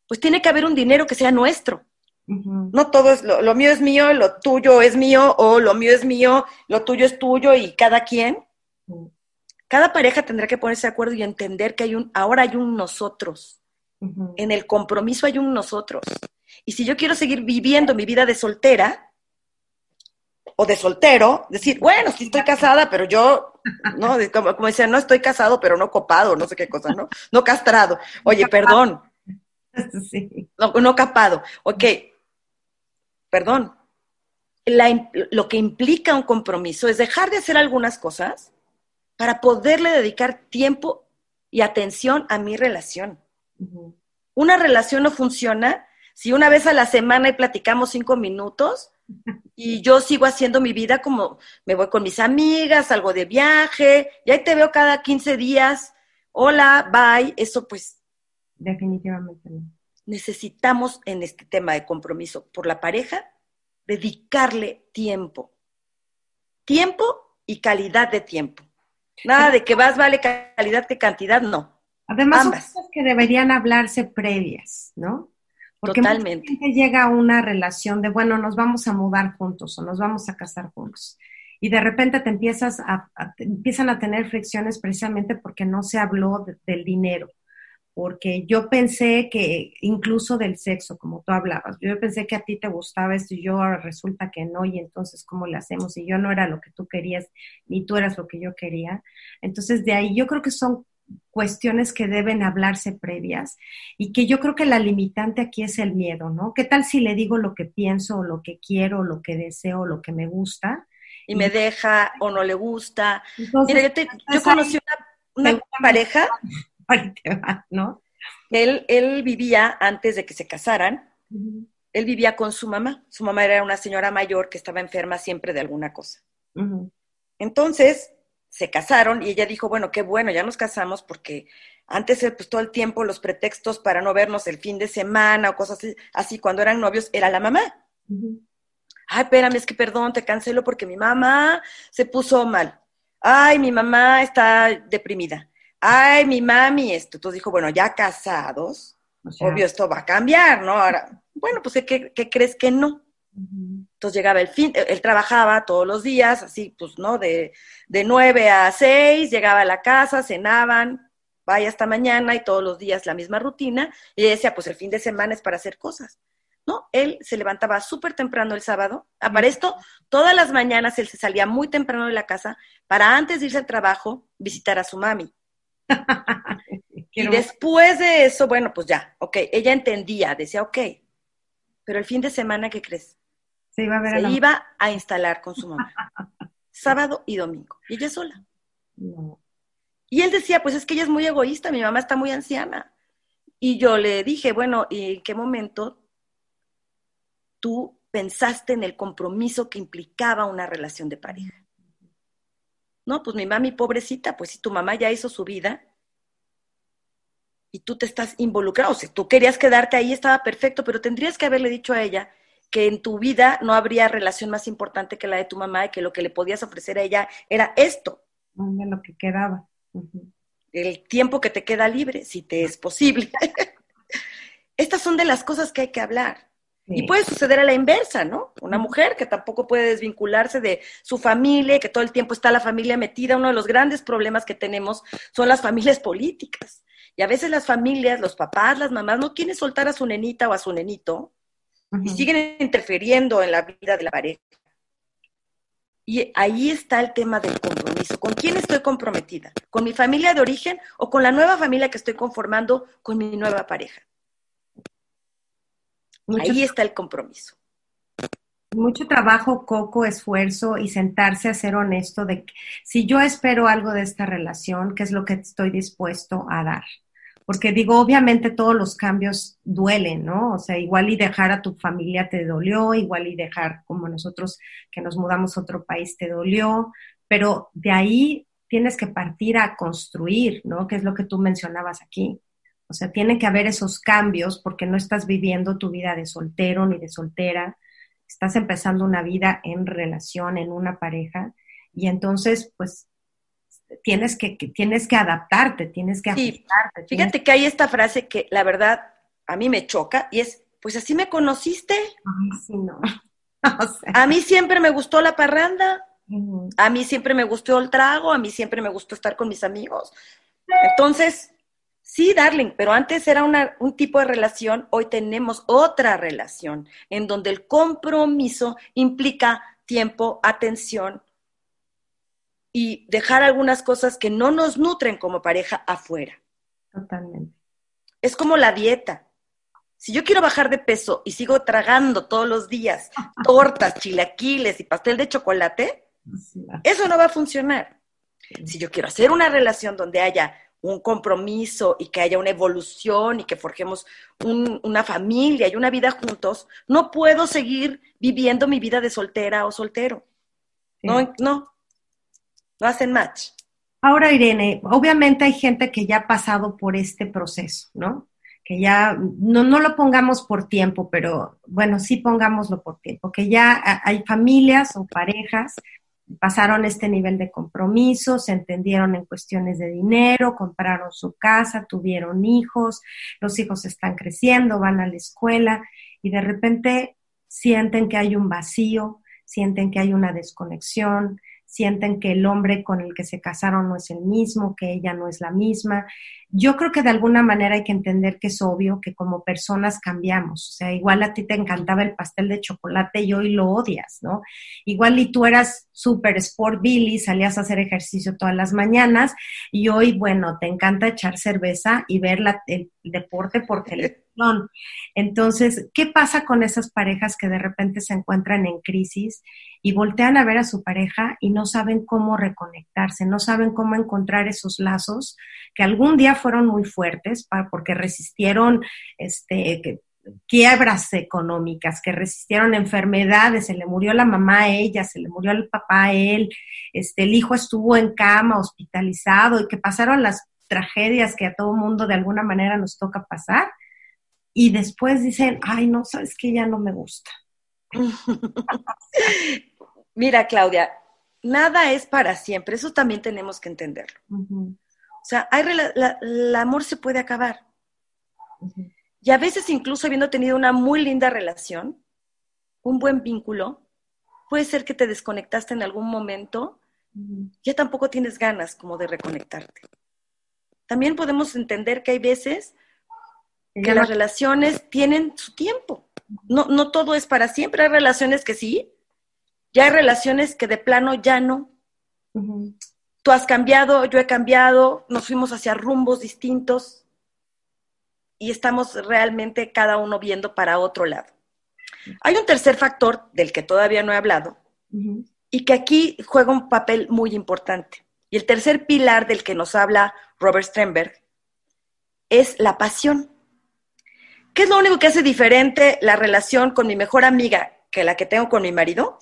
pues tiene que haber un dinero que sea nuestro. No todo es, lo, mío es mío, lo tuyo es mío, o lo mío es mío, lo tuyo es tuyo y cada quien. Cada pareja tendrá que ponerse de acuerdo y entender que hay un, ahora hay un nosotros. En el compromiso hay un nosotros. Y si yo quiero seguir viviendo mi vida de soltera, o de soltero, decir, bueno, sí estoy casada, pero yo, ¿no? Como, como decía, no estoy casado, pero no copado, no sé qué cosa, ¿no? No castrado. Oye, perdón. Sí. No, no capado. Ok, perdón. La, lo que implica un compromiso es dejar de hacer algunas cosas para poderle dedicar tiempo y atención a mi relación. Una relación no funciona si una vez a la semana y platicamos cinco minutos y yo sigo haciendo mi vida como me voy con mis amigas, salgo de viaje, y ahí te veo cada 15 días, hola, bye, eso pues Definitivamente no. necesitamos en este tema de compromiso por la pareja dedicarle tiempo. Tiempo y calidad de tiempo. Nada de que más vale calidad que cantidad, no. Además, son cosas que deberían hablarse previas, ¿no? Porque mucha Totalmente. gente llega a una relación de, bueno, nos vamos a mudar juntos o nos vamos a casar juntos. Y de repente te empiezas a, a- te empiezan a tener fricciones precisamente porque no se habló de- del dinero. Porque yo pensé que, incluso del sexo, como tú hablabas, yo pensé que a ti te gustaba esto y yo ahora resulta que no, y entonces, ¿cómo le hacemos? Y yo no era lo que tú querías, ni tú eras lo que yo quería. Entonces, de ahí yo creo que son cuestiones que deben hablarse previas y que yo creo que la limitante aquí es el miedo, ¿no? ¿Qué tal si le digo lo que pienso, lo que quiero, lo que deseo, lo que me gusta? Y me deja o no le gusta. Entonces, Mira, yo, te- yo conocí una, una pareja ahí te va, ¿no? Él, él vivía, antes de que se casaran, él vivía con su mamá. Su mamá era una señora mayor que estaba enferma siempre de alguna cosa. Entonces, se casaron y ella dijo, bueno, qué bueno, ya nos casamos porque antes, eh, pues todo el tiempo los pretextos para no vernos el fin de semana o cosas así, así cuando eran novios, era la mamá. Ay, espérame, es que perdón, te cancelo porque mi mamá se puso mal. Ay, mi mamá está deprimida. Ay, mi mami esto. Entonces dijo, bueno, ya casados, O sea, obvio esto va a cambiar, ¿no? Ahora, bueno, pues ¿qué, qué crees que no? Entonces llegaba el fin, él trabajaba todos los días, así pues, ¿no? De, de 9 a 6, llegaba a la casa, cenaban, vaya hasta mañana y todos los días la misma rutina. Y ella decía, pues el fin de semana es para hacer cosas. ¿No? Él se levantaba súper temprano el sábado. Para esto, todas las mañanas él se salía muy temprano de la casa para antes de irse al trabajo visitar a su mami. Y después de eso, bueno, pues ya, ok, ella entendía, decía, ok, pero el fin de semana, ¿qué crees? se iba a ver a se la iba a instalar con su mamá. Sábado y domingo. Y ella sola. No. Y él decía, pues es que ella es muy egoísta, mi mamá está muy anciana. Y yo le dije, bueno, ¿y en qué momento tú pensaste en el compromiso que implicaba una relación de pareja? No, pues mi mami pobrecita, pues si tu mamá ya hizo su vida y tú te estás involucrado, o sea, tú querías quedarte ahí, estaba perfecto, pero tendrías que haberle dicho a ella que en tu vida no habría relación más importante que la de tu mamá y que lo que le podías ofrecer a ella era esto, de lo que quedaba. El tiempo que te queda libre, si te es posible. Estas son de las cosas que hay que hablar. Sí. Y puede suceder a la inversa, ¿no? Una mujer que tampoco puede desvincularse de su familia, que todo el tiempo está la familia metida. Uno de los grandes problemas que tenemos son las familias políticas. Y a veces las familias, los papás, las mamás, no quieren soltar a su nenita o a su nenito y siguen interfiriendo en la vida de la pareja. Y ahí está el tema del compromiso. ¿Con quién estoy comprometida? ¿Con mi familia de origen o con la nueva familia que estoy conformando con mi nueva pareja? Mucho Ahí está el compromiso. mucho trabajo, coco, esfuerzo y sentarse a ser honesto de que si yo espero algo de esta relación, ¿qué es lo que estoy dispuesto a dar? Porque digo, obviamente todos los cambios duelen, ¿no? O sea, igual y dejar a tu familia te dolió, igual y dejar como nosotros que nos mudamos a otro país te dolió, pero de ahí tienes que partir a construir, ¿no? Que es lo que tú mencionabas aquí. O sea, tiene que haber esos cambios porque no estás viviendo tu vida de soltero ni de soltera, estás empezando una vida en relación, en una pareja, y entonces, pues, tienes que, que- tienes que adaptarte, tienes que Sí, ajustarte. tienes- Fíjate que hay esta frase que la verdad a mí me choca y es, pues así me conociste. Ay, sí, no. O sea, A mí siempre me gustó la parranda, a mí siempre me gustó el trago, a mí siempre me gustó estar con mis amigos. Entonces, sí, darling, pero antes era una- un tipo de relación, hoy tenemos otra relación en donde el compromiso implica tiempo, atención y dejar algunas cosas que no nos nutren como pareja afuera. Totalmente. Es como la dieta. Si yo quiero bajar de peso y sigo tragando todos los días tortas, chilaquiles y pastel de chocolate, eso no va a funcionar. Si yo quiero hacer una relación donde haya un compromiso y que haya una evolución y que forjemos una familia y una vida juntos, no puedo seguir viviendo mi vida de soltera o soltero. No, no, no hacen match. Ahora, Irene, obviamente hay gente que ya ha pasado por este proceso, ¿no? Que ya, no, no lo pongamos por tiempo, pero bueno, sí pongámoslo por tiempo, que ya hay familias o parejas pasaron este nivel de compromiso, se entendieron en cuestiones de dinero, compraron su casa, tuvieron hijos, los hijos están creciendo, van a la escuela y de repente sienten que hay un vacío, sienten que hay una desconexión, sienten que el hombre con el que se casaron no es el mismo, que ella no es la misma. Yo creo que de alguna manera hay que entender que es obvio que como personas cambiamos. O sea, igual a ti te encantaba el pastel de chocolate y hoy lo odias, ¿no? Igual y tú eras súper sport Billy, salías a hacer ejercicio todas las mañanas y hoy, bueno, te encanta echar cerveza y ver el deporte por Entonces, ¿qué pasa con esas parejas que de repente se encuentran en crisis y voltean a ver a su pareja y no saben cómo reconectarse, no saben cómo encontrar esos lazos que algún día fueron muy fuertes porque resistieron este, quiebras económicas, que resistieron enfermedades, se le murió la mamá a ella, se le murió el papá a él, este, el hijo estuvo en cama, hospitalizado, y que pasaron las tragedias que a todo mundo de alguna manera nos toca pasar, y después dicen, ay, no, sabes que ya no me gusta. Mira, Claudia, nada es para siempre, eso también tenemos que entenderlo. O sea, hay el amor se puede acabar. Y a veces incluso habiendo tenido una muy linda relación, un buen vínculo, puede ser que te desconectaste en algún momento, ya tampoco tienes ganas como de reconectarte. También podemos entender que hay veces que las relaciones tienen su tiempo. No, no todo es para siempre. Hay relaciones que sí, y hay relaciones que de plano ya no. Tú has cambiado, yo he cambiado, nos fuimos hacia rumbos distintos y estamos realmente cada uno viendo para otro lado. Hay un tercer factor del que todavía no he hablado y que aquí juega un papel muy importante. Y el tercer pilar del que nos habla Robert Sternberg es la pasión. ¿Qué es lo único que hace diferente la relación con mi mejor amiga que la que tengo con mi marido?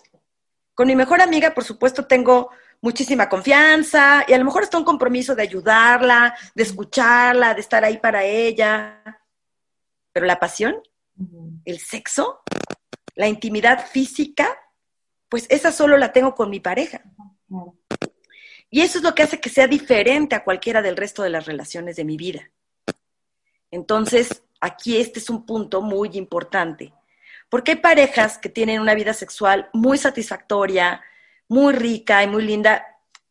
Con mi mejor amiga, por supuesto, tengo muchísima confianza y a lo mejor está un compromiso de ayudarla, de escucharla, de estar ahí para ella. Pero la pasión, el sexo, la intimidad física, pues esa solo la tengo con mi pareja. Y eso es lo que hace que sea diferente a cualquiera del resto de las relaciones de mi vida. Entonces, aquí este es un punto muy importante, porque hay parejas que tienen una vida sexual muy satisfactoria, muy rica y muy linda,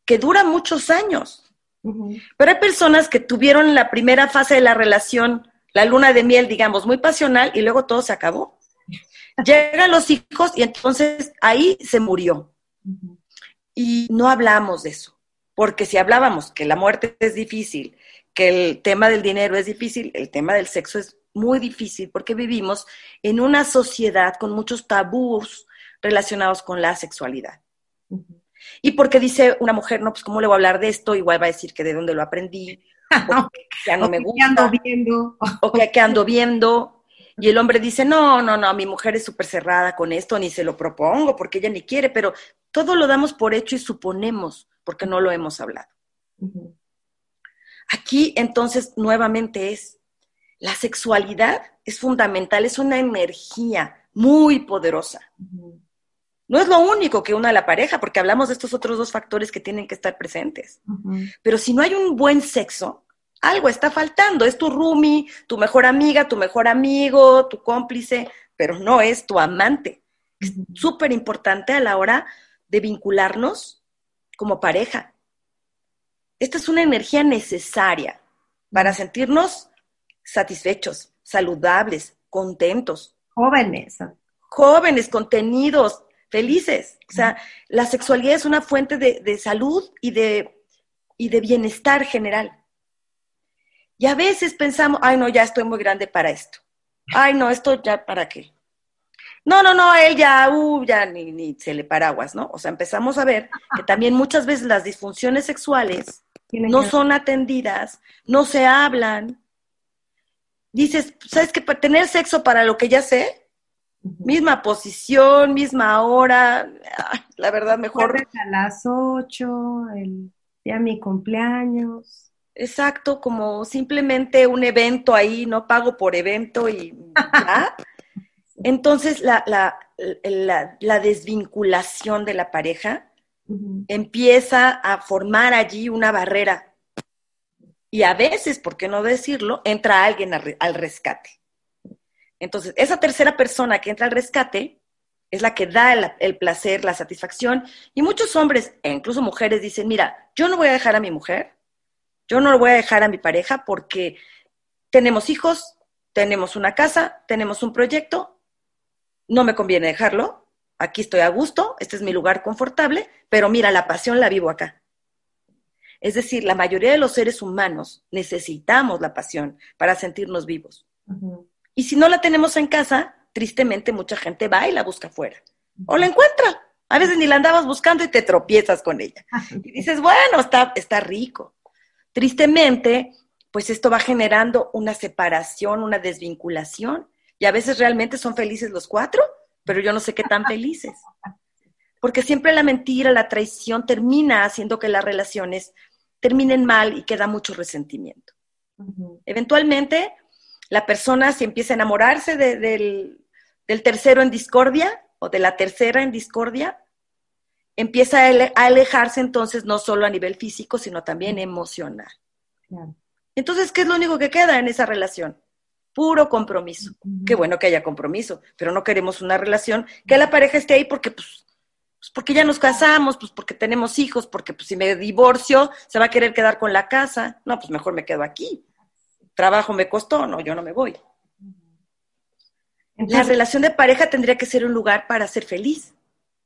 que dura muchos años. Pero hay personas que tuvieron la primera fase de la relación, la luna de miel, digamos, muy pasional, y luego todo se acabó. Llegan los hijos y entonces ahí se murió. Y no hablamos de eso, porque si hablábamos que la muerte es difícil, que el tema del dinero es difícil, el tema del sexo es muy difícil porque vivimos en una sociedad con muchos tabús relacionados con la sexualidad. Y porque dice una mujer, no, pues cómo le voy a hablar de esto, igual va a decir que de dónde lo aprendí, o que ya no me gusta, ando viendo. o que, que ando viendo. Y el hombre dice, no, no, no, mi mujer es súper cerrada con esto, ni se lo propongo porque ella ni quiere, pero todo lo damos por hecho y suponemos porque no lo hemos hablado. Aquí entonces nuevamente es la sexualidad es fundamental, es una energía muy poderosa. No es lo único que une a la pareja, porque hablamos de estos otros dos factores que tienen que estar presentes. Pero si no hay un buen sexo, algo está faltando. Es tu roomie, tu mejor amiga, tu mejor amigo, tu cómplice, pero no es tu amante. Es súper importante a la hora de vincularnos como pareja. Esta es una energía necesaria para sentirnos satisfechos, saludables, contentos. Jóvenes. Jóvenes, contenidos, felices. O sea, la sexualidad es una fuente de, salud y de, y de bienestar general. Y a veces pensamos, ay, no, ya estoy muy grande para esto. Ay, no, esto ya para qué. No, no, no, él ya, uh, ya ni, ni se le paraguas, ¿no? O sea, empezamos a ver que también muchas veces las disfunciones sexuales no son atendidas, no se hablan. Dices, ¿sabes qué? Tener sexo para lo que ya sé, misma posición, misma hora, la verdad mejor. A las ocho, el día de mi cumpleaños. Exacto, como simplemente un evento ahí, no pago por evento y ya. Entonces, la, la, desvinculación de la pareja empieza a formar allí una barrera. Y a veces, por qué no decirlo, entra alguien al rescate. Entonces, esa tercera persona que entra al rescate es la que da el, el, placer, la satisfacción. Y muchos hombres, e incluso mujeres, dicen, mira, yo no voy a dejar a mi mujer, yo no lo voy a dejar a mi pareja porque tenemos hijos, tenemos una casa, tenemos un proyecto, no me conviene dejarlo, aquí estoy a gusto, este es mi lugar confortable, pero mira, la pasión la vivo acá. Es decir, la mayoría de los seres humanos necesitamos la pasión para sentirnos vivos. Y si no la tenemos en casa, tristemente mucha gente va y la busca afuera. O la encuentra. A veces ni la andabas buscando y te tropiezas con ella. Y dices, bueno, está, está rico. Tristemente, pues esto va generando una separación, una desvinculación y a veces realmente son felices los cuatro, pero yo no sé qué tan felices. Porque siempre la mentira, la traición termina haciendo que las relaciones terminen mal y queda mucho resentimiento. Eventualmente, la persona si empieza a enamorarse del, tercero en discordia o de la tercera en discordia, empieza a alejarse entonces no solo a nivel físico, sino también emocional. Entonces, ¿qué es lo único que queda en esa relación? puro compromiso. Qué bueno que haya compromiso, pero no queremos una relación que la pareja esté ahí porque, pues, pues, porque ya nos casamos, pues porque tenemos hijos, porque pues si me divorcio se va a querer quedar con la casa. No, pues mejor me quedo aquí. Trabajo me costó, no, yo no me voy. la relación de pareja tendría que ser un lugar para ser feliz.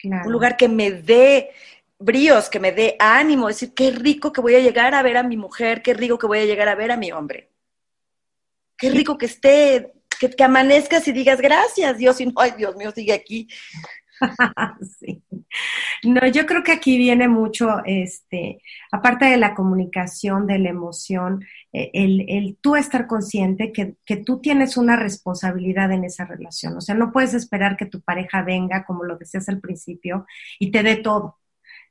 Un lugar que me dé bríos, que me dé ánimo, decir, qué rico que voy a llegar a ver a mi mujer, qué rico que voy a llegar a ver a mi hombre qué rico que esté, que, que amanezcas y digas gracias, Dios, y no, ay, Dios mío, sigue aquí. sí. No, yo creo que aquí viene mucho, este, aparte de la comunicación, de la emoción, eh, el, el tú estar consciente que, que, tú tienes una responsabilidad en esa relación. O sea, no puedes esperar que tu pareja venga, como lo decías al principio, y te dé todo.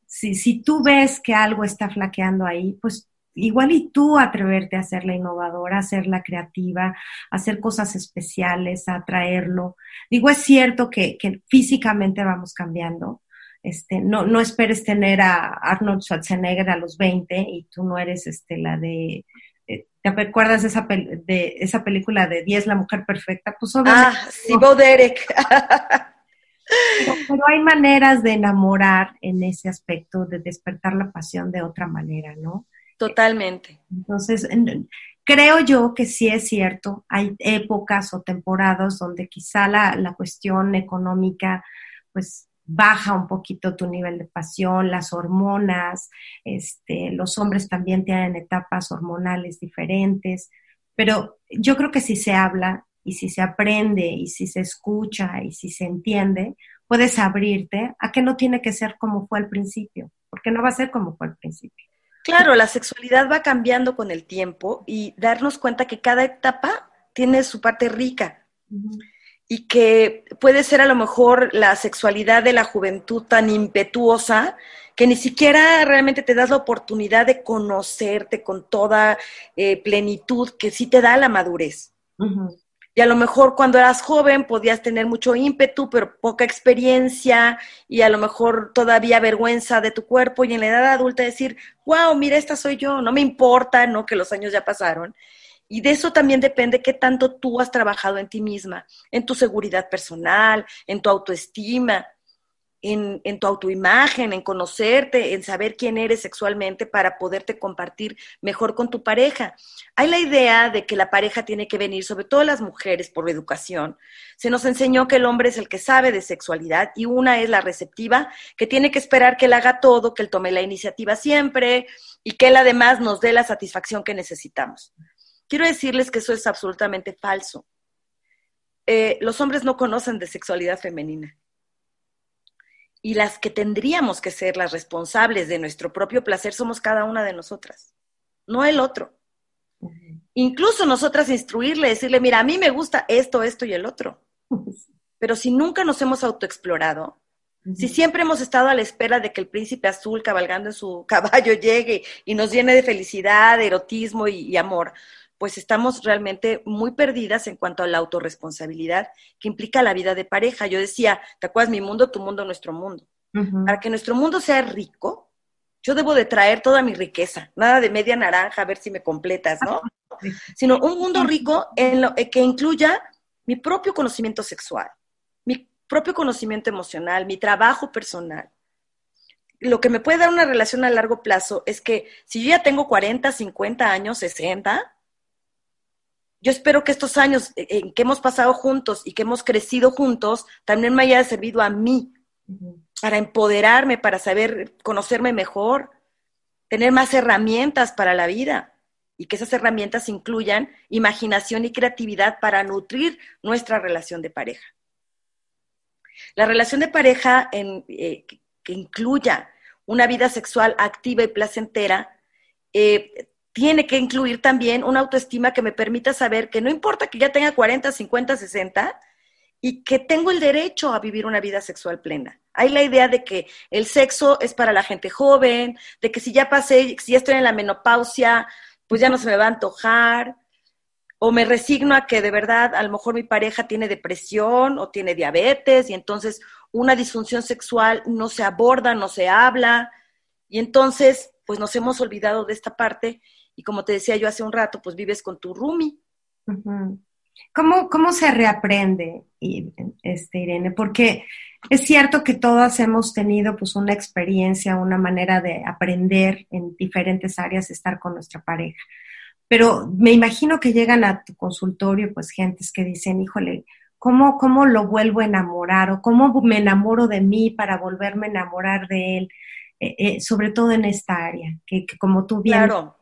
Si, si tú ves que algo está flaqueando ahí, pues igual y tú atreverte a hacer la innovadora, a ser la creativa, a hacer cosas especiales, a atraerlo. Digo, es cierto que, físicamente vamos cambiando. Este, no, no esperes tener a Arnold Schwarzenegger a los 20 y tú no eres este, la de eh, ¿Te acuerdas de esa, de esa película de 10, la mujer perfecta? Pues Ah, sí, Bo Derek. pero, hay maneras de enamorar en ese aspecto, de despertar la pasión de otra manera, ¿no? Totalmente. Entonces, creo yo que sí es cierto, hay épocas o temporadas donde quizá la, la cuestión económica, pues baja un poquito tu nivel de pasión, las hormonas, este, los hombres también tienen etapas hormonales diferentes, pero yo creo que si se habla y si se aprende y si se escucha y si se entiende, puedes abrirte a que no tiene que ser como fue al principio, porque no va a ser como fue al principio. Claro, la sexualidad va cambiando con el tiempo y darnos cuenta que cada etapa tiene su parte rica y que puede ser a lo mejor la sexualidad de la juventud tan impetuosa que ni siquiera realmente te das la oportunidad de conocerte con toda eh, plenitud que sí te da la madurez. Y a lo mejor cuando eras joven podías tener mucho ímpetu, pero poca experiencia y a lo mejor todavía vergüenza de tu cuerpo y en la edad adulta decir, wow, mira, esta soy yo, no me importa, ¿no? Que los años ya pasaron. Y de eso también depende qué tanto tú has trabajado en ti misma, en tu seguridad personal, en tu autoestima. en, tu autoimagen, en conocerte, en saber quién eres sexualmente para poderte compartir mejor con tu pareja. Hay la idea de que la pareja tiene que venir, sobre todo las mujeres por educación. Se nos enseñó que el hombre es el que sabe de sexualidad y una es la receptiva, que tiene que esperar que él haga todo, que él tome la iniciativa siempre y que él además nos dé la satisfacción que necesitamos. Quiero decirles que eso es absolutamente falso. Eh, los hombres no conocen de sexualidad femenina y las que tendríamos que ser las responsables de nuestro propio placer somos cada una de nosotras, no el otro. Incluso nosotras instruirle, decirle, mira, a mí me gusta esto, esto y el otro. Pero si nunca nos hemos autoexplorado, si siempre hemos estado a la espera de que el príncipe azul cabalgando en su caballo llegue y nos llene de felicidad, de erotismo y amor, pues estamos realmente muy perdidas en cuanto a la autorresponsabilidad que implica la vida de pareja. Yo decía, ¿te acuerdas? Mi mundo, tu mundo, nuestro mundo. Para que nuestro mundo sea rico, yo debo de traer toda mi riqueza, nada de media naranja, a ver si me completas, ¿no? Sino un mundo rico en lo, eh, que incluya mi propio conocimiento sexual, mi propio conocimiento emocional, mi trabajo personal. Lo que me puede dar una relación a largo plazo es que si yo ya tengo 40, 50 años, 60, yo espero que estos años eh, en que hemos pasado juntos y que hemos crecido juntos también me haya servido a mí para empoderarme, para saber conocerme mejor, tener más herramientas para la vida y que esas herramientas incluyan imaginación y creatividad para nutrir nuestra relación de pareja. La relación de pareja eh, que incluya una vida sexual activa y placentera eh, tiene que incluir también una autoestima que me permita saber que no importa que ya tenga 40, 50, 60 y que tengo el derecho a vivir una vida sexual plena. Hay la idea de que el sexo es para la gente joven, de que si ya pasé, si ya estoy en la menopausia, pues ya no se me va a antojar, o me resigno a que de verdad a lo mejor mi pareja tiene depresión o tiene diabetes y entonces una disfunción sexual no se aborda, no se habla, y entonces pues nos hemos olvidado de esta parte y como te decía yo hace un rato, pues vives con tu roomie. ¿Cómo, ¿Cómo, se reaprende, este, Irene? Porque es cierto que todas hemos tenido pues una experiencia, una manera de aprender en diferentes áreas, estar con nuestra pareja. Pero me imagino que llegan a tu consultorio pues gentes que dicen, híjole, ¿cómo, cómo lo vuelvo a enamorar? ¿O cómo me enamoro de mí para volverme a enamorar de él? Eh, eh, sobre todo en esta área, que, como tú bien claro.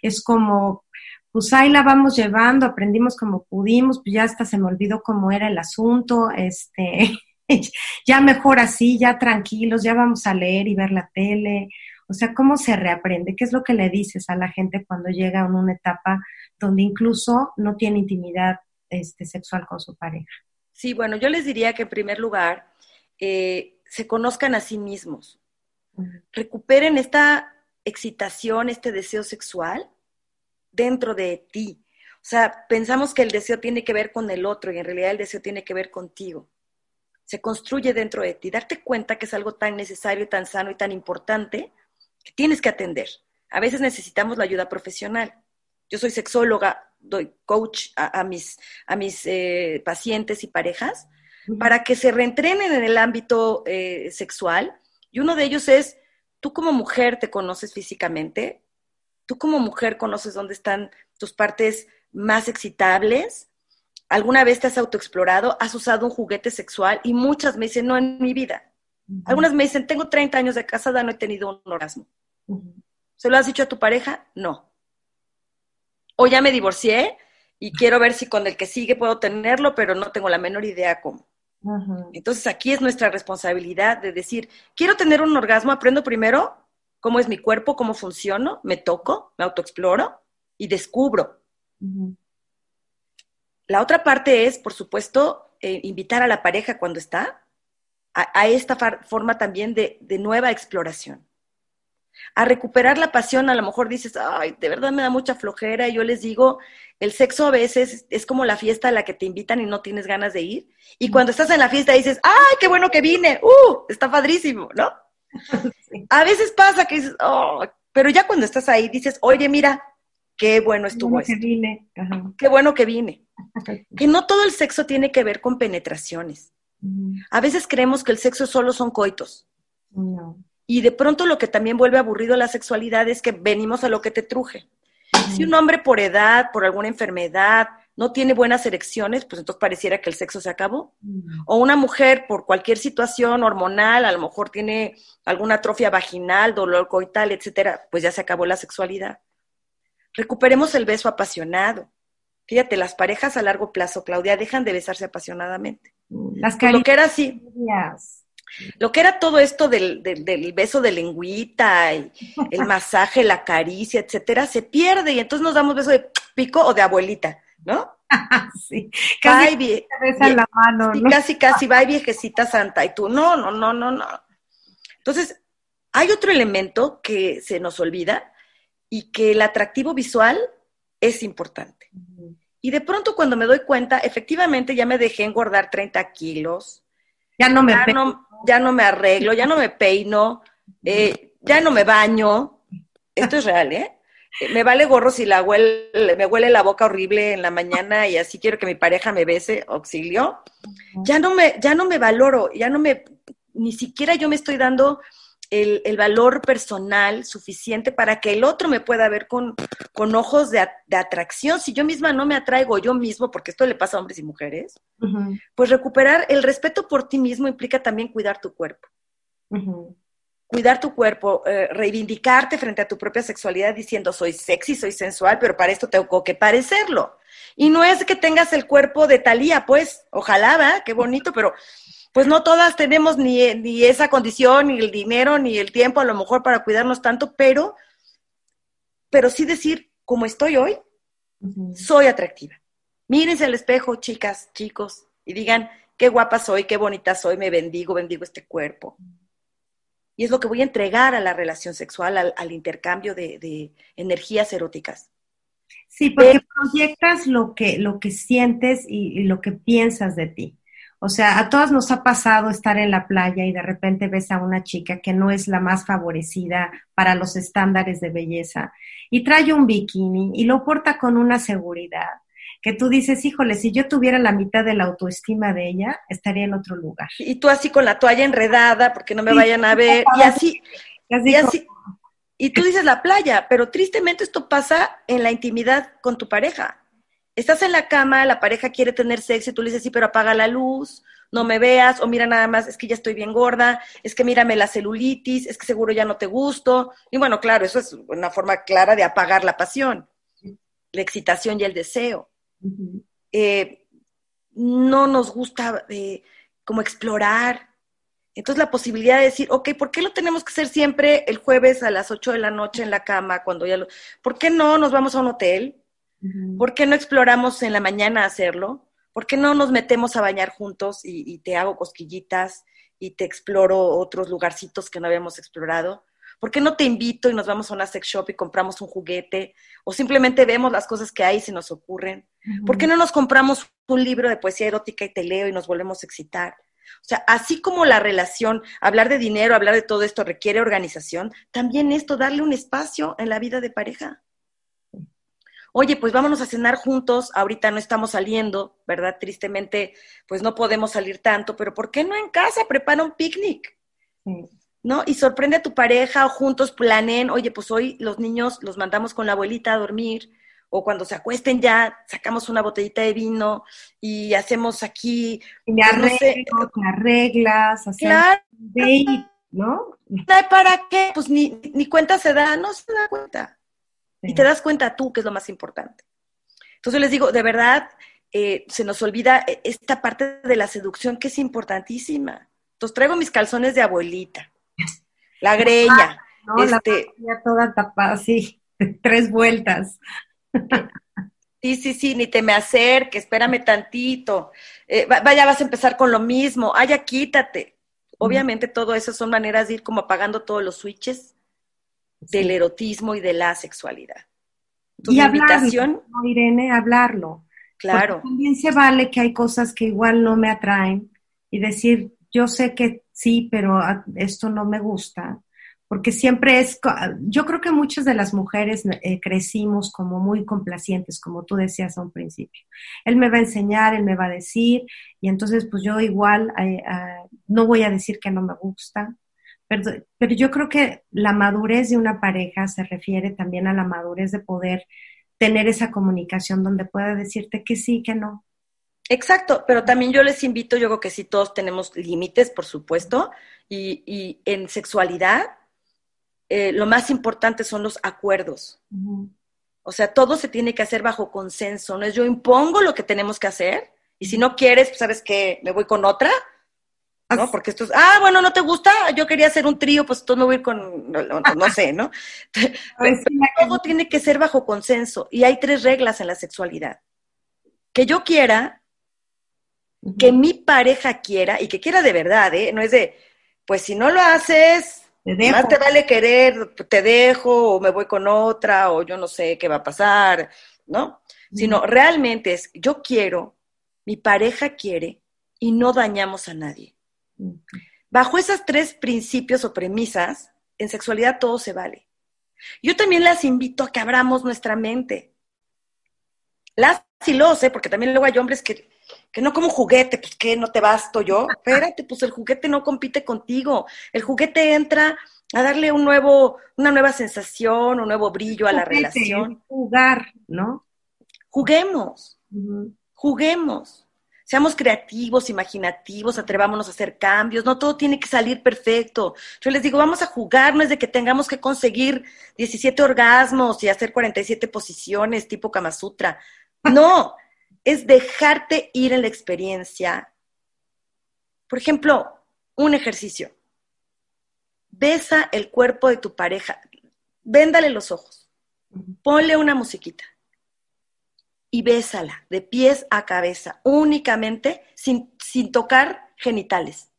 es como, pues ahí la vamos llevando, aprendimos como pudimos, pues ya hasta se me olvidó cómo era el asunto, este, ya mejor así, ya tranquilos, ya vamos a leer y ver la tele. O sea, ¿cómo se reaprende? ¿Qué es lo que le dices a la gente cuando llega a una etapa donde incluso no tiene intimidad este, sexual con su pareja? Sí, bueno, yo les diría que en primer lugar eh, se conozcan a sí mismos recuperen esta excitación, este deseo sexual dentro de ti. O sea, pensamos que el deseo tiene que ver con el otro y en realidad el deseo tiene que ver contigo. Se construye dentro de ti. Darte cuenta que es algo tan necesario, tan sano y tan importante que tienes que atender. A veces necesitamos la ayuda profesional. Yo soy sexóloga, doy coach a, mis, a mis eh, pacientes y parejas para que se reentrenen en el ámbito eh, sexual y uno de ellos es, tú como mujer te conoces físicamente, tú como mujer conoces dónde están tus partes más excitables, alguna vez te has autoexplorado, has usado un juguete sexual y muchas me dicen, no en mi vida. Algunas me dicen, tengo 30 años de casada, no he tenido un orgasmo. ¿Se lo has dicho a tu pareja? No. O ya me divorcié y quiero ver si con el que sigue puedo tenerlo, pero no tengo la menor idea cómo. Entonces aquí es nuestra responsabilidad de decir, quiero tener un orgasmo, aprendo primero cómo es mi cuerpo, cómo funciono, me toco, me autoexploro y descubro. La otra parte es, por supuesto, eh, invitar a la pareja cuando está a, esta forma también de, de nueva exploración a recuperar la pasión, a lo mejor dices, ay, de verdad me da mucha flojera, y yo les digo, el sexo a veces es como la fiesta a la que te invitan y no tienes ganas de ir, y cuando estás en la fiesta dices, ay, qué bueno que vine, uh, está padrísimo, ¿no? A veces pasa que dices, oh, pero ya cuando estás ahí dices, oye, mira, qué bueno estuvo bueno que vine. Qué bueno que vine. Que no todo el sexo tiene que ver con penetraciones. A veces creemos que el sexo solo son coitos. No. Y de pronto lo que también vuelve aburrido la sexualidad es que venimos a lo que te truje. Si un hombre por edad, por alguna enfermedad, no tiene buenas erecciones, pues entonces pareciera que el sexo se acabó. O una mujer por cualquier situación hormonal, a lo mejor tiene alguna atrofia vaginal, dolor coital, etcétera, pues ya se acabó la sexualidad. Recuperemos el beso apasionado. Fíjate, las parejas a largo plazo, Claudia, dejan de besarse apasionadamente. Las Pues lo que era así. Lo que era todo esto del, del- del beso de lengüita, y el masaje, la caricia, etcétera, se pierde y entonces nos damos beso de pico o de abuelita, ¿no? sí. Casi Ay, vie- te besan vie- la mano, sí, ¿no? casi, casi, va viejecita santa. Y tú, no, no, no, no, no. Entonces, hay otro elemento que se nos olvida y que el atractivo visual es importante. Y de pronto cuando me doy cuenta, efectivamente ya me dejé engordar 30 kilos, Ya no me ya no, ya no me arreglo, ya no me peino, eh, ya no me baño. Esto es real, ¿eh? Eh, Me vale gorro si la huele, me huele la boca horrible en la mañana y así quiero que mi pareja me bese, auxilio. Ya no me, ya no me valoro, ya no me, ni siquiera yo me estoy dando el, el valor personal suficiente para que el otro me pueda ver con, con ojos de, atracción. Si yo misma no me atraigo yo mismo, porque esto le pasa a hombres y mujeres, pues recuperar el respeto por ti mismo implica también cuidar tu cuerpo. Cuidar tu cuerpo, eh, reivindicarte frente a tu propia sexualidad diciendo soy sexy, soy sensual, pero para esto tengo que parecerlo. Y no es que tengas el cuerpo de Talía, pues, ojalá, ¿va? Qué bonito, pero pues no todas tenemos ni, ni esa condición, ni el dinero, ni el tiempo a lo mejor para cuidarnos tanto, pero, pero sí decir, como estoy hoy, soy atractiva. Mírense al espejo, chicas, chicos, y digan, qué guapa soy, qué bonita soy, me bendigo, bendigo este cuerpo. Y es lo que voy a entregar a la relación sexual, al, al intercambio de, de energías eróticas. Sí, porque proyectas lo que, lo que sientes y, y lo que piensas de ti. O sea, a todas nos ha pasado estar en la playa y de repente ves a una chica que no es la más favorecida para los estándares de belleza y trae un bikini y lo porta con una seguridad que tú dices, híjole, si yo tuviera la mitad de la autoestima de ella, estaría en otro lugar. Y tú así con la toalla enredada, porque no me Sí, vayan a ver, y así, y así. Y tú dices la playa, pero tristemente esto pasa en la intimidad con tu pareja. Estás en la cama, la pareja quiere tener sexo y tú le dices, sí, pero apaga la luz, no me veas, o mira nada más, es que ya estoy bien gorda, es que mírame la celulitis, es que seguro ya no te gusto. Y bueno, claro, eso es una forma clara de apagar la pasión, la excitación y el deseo. Eh, no nos gusta eh, como explorar. Entonces la posibilidad de decir, ok, ¿por qué lo tenemos que hacer siempre el jueves a las 8 de la noche en la cama cuando ya lo... ¿Por qué no nos vamos a un hotel? ¿Por qué no exploramos en la mañana hacerlo? ¿Por qué no nos metemos a bañar juntos y, y te hago cosquillitas y te exploro otros lugarcitos que no habíamos explorado? ¿Por qué no te invito y nos vamos a una sex shop y compramos un juguete? O simplemente vemos las cosas que hay y se nos ocurren. ¿Por qué no nos compramos un libro de poesía erótica y te leo y nos volvemos a excitar? O sea, así como la relación, hablar de dinero, hablar de todo esto requiere organización, también esto, darle un espacio en la vida de pareja. Oye, pues vámonos a cenar juntos, ahorita no estamos saliendo, ¿verdad? Tristemente, pues no podemos salir tanto, pero ¿por qué no en casa? Prepara un picnic. ¿no? Y sorprende a tu pareja o juntos planeen, oye, pues hoy los niños los mandamos con la abuelita a dormir, o cuando se acuesten ya sacamos una botellita de vino y hacemos aquí, Y me Pues no sé. arreglo, te arreglas, hacer claro, un date, ¿no? ¿para qué? Pues ni, ni cuenta se da, no se da cuenta. Sí. Y te das cuenta tú, que es lo más importante. Entonces les digo, de verdad, eh, se nos olvida eh, esta parte de la seducción que es importantísima. Entonces traigo mis calzones de abuelita, la greña, ¿no? Este, ya toda tapada así, tres vueltas. Sí, sí, sí, ni te me acerques, espérame tantito. Eh, va- vaya, vas a empezar con lo mismo. Ah, ya quítate. Obviamente todo eso son maneras de ir como apagando todos los switches del erotismo y de la sexualidad. Y hablarlo, invitación, ¿no, Irene, hablarlo. claro, Porque también se vale que hay cosas que igual no me atraen y decir, yo sé que sí, pero a- esto no me gusta, porque siempre es, yo creo que muchas de las mujeres eh, crecimos como muy complacientes, como tú decías a un principio. Él me va a enseñar, él me va a decir, y entonces pues yo igual eh, no voy a decir que no me gusta, pero, pero yo creo que la madurez de una pareja se refiere también a la madurez de poder tener esa comunicación donde pueda decirte que sí, que no. Exacto, pero también yo les invito, yo creo que sí todos tenemos límites, por supuesto, y, y en sexualidad eh, lo más importante son los acuerdos. O sea, todo se tiene que hacer bajo consenso, no es yo impongo lo que tenemos que hacer, y si no quieres, pues sabes que me voy con otra, ¿no? Porque esto es, ah, bueno, no te gusta, yo quería hacer un trío, pues tú no voy con, no, sé, ¿no? todo tiene que ser bajo consenso y hay tres reglas en la sexualidad. Que yo quiera, que mi pareja quiera y que quiera de verdad, ¿eh? No es de, pues si no lo haces, más te vale querer, te dejo o me voy con otra o yo no sé qué va a pasar, ¿no? Sino realmente es, yo quiero, mi pareja quiere y no dañamos a nadie. Bajo esos tres principios o premisas, en sexualidad todo se vale. Yo también las invito a que abramos nuestra mente. Las y los, ¿eh? porque también luego hay hombres que, que no como juguete, pues que no te basto yo. Espérate, pues el juguete no compite contigo. El juguete entra a darle un nuevo, una nueva sensación, un nuevo brillo a la relación. Jugar, ¿no? Juguemos, juguemos. Seamos creativos, imaginativos, atrevámonos a hacer cambios, no todo tiene que salir perfecto. Yo les digo, vamos a jugar, no es de que tengamos que conseguir 17 orgasmos y hacer 47 posiciones tipo Kama Sutra. No, es dejarte ir en la experiencia. Por ejemplo, un ejercicio. Besa el cuerpo de tu pareja, véndale los ojos, ponle una musiquita y bésala de pies a cabeza, únicamente sin, sin tocar genitales.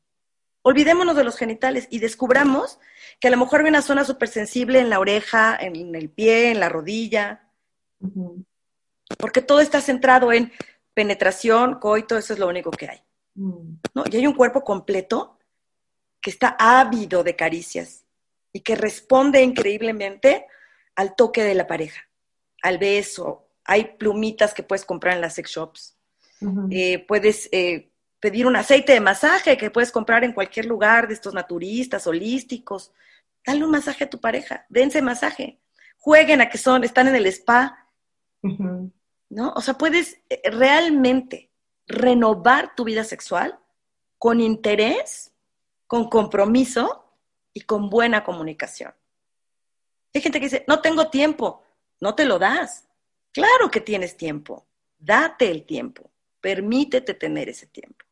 Olvidémonos de los genitales y descubramos que a lo mejor hay una zona súper sensible en la oreja, en el pie, en la rodilla, porque todo está centrado en penetración, coito, eso es lo único que hay. Mm. ¿no? Y hay un cuerpo completo que está ávido de caricias y que responde increíblemente al toque de la pareja, al beso, hay plumitas que puedes comprar en las sex shops. Eh, puedes eh, pedir un aceite de masaje que puedes comprar en cualquier lugar de estos naturistas, holísticos. Dale un masaje a tu pareja, dense masaje. Jueguen a que son, están en el spa. ¿No? O sea, puedes eh, realmente renovar tu vida sexual con interés, con compromiso y con buena comunicación. Hay gente que dice, no tengo tiempo, no te lo das. Claro que tienes tiempo. Date el tiempo. Permítete tener ese tiempo.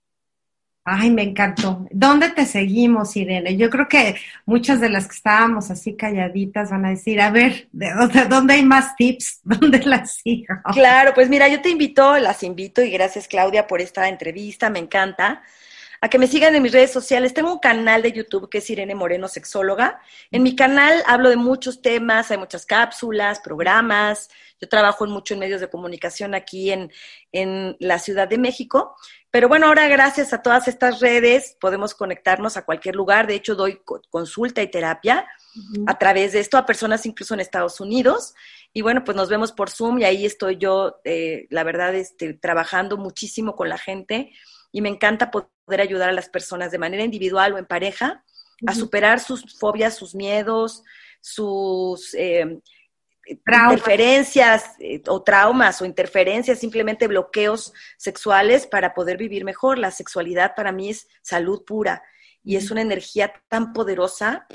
Ay, me encantó. ¿Dónde te seguimos, Irene? Yo creo que muchas de las que estábamos así calladitas van a decir, a ver, ¿de dónde, hay más tips? ¿Dónde las sigo? Claro, pues mira, yo te invito, las invito y gracias Claudia por esta entrevista, me encanta a que me sigan en mis redes sociales. Tengo un canal de YouTube que es Irene Moreno Sexóloga. En mi canal hablo de muchos temas, hay muchas cápsulas, programas. Yo trabajo en mucho en medios de comunicación aquí en, en la Ciudad de México. Pero bueno, ahora gracias a todas estas redes podemos conectarnos a cualquier lugar. De hecho, doy consulta y terapia a través de esto a personas incluso en Estados Unidos. Y bueno, pues nos vemos por Zoom y ahí estoy yo, eh, la verdad, este, trabajando muchísimo con la gente y me encanta poder ayudar a las personas de manera individual o en pareja a superar sus fobias, sus miedos, sus eh, interferencias eh, o traumas o interferencias, simplemente bloqueos sexuales para poder vivir mejor. La sexualidad para mí es salud pura y es una energía tan poderosa,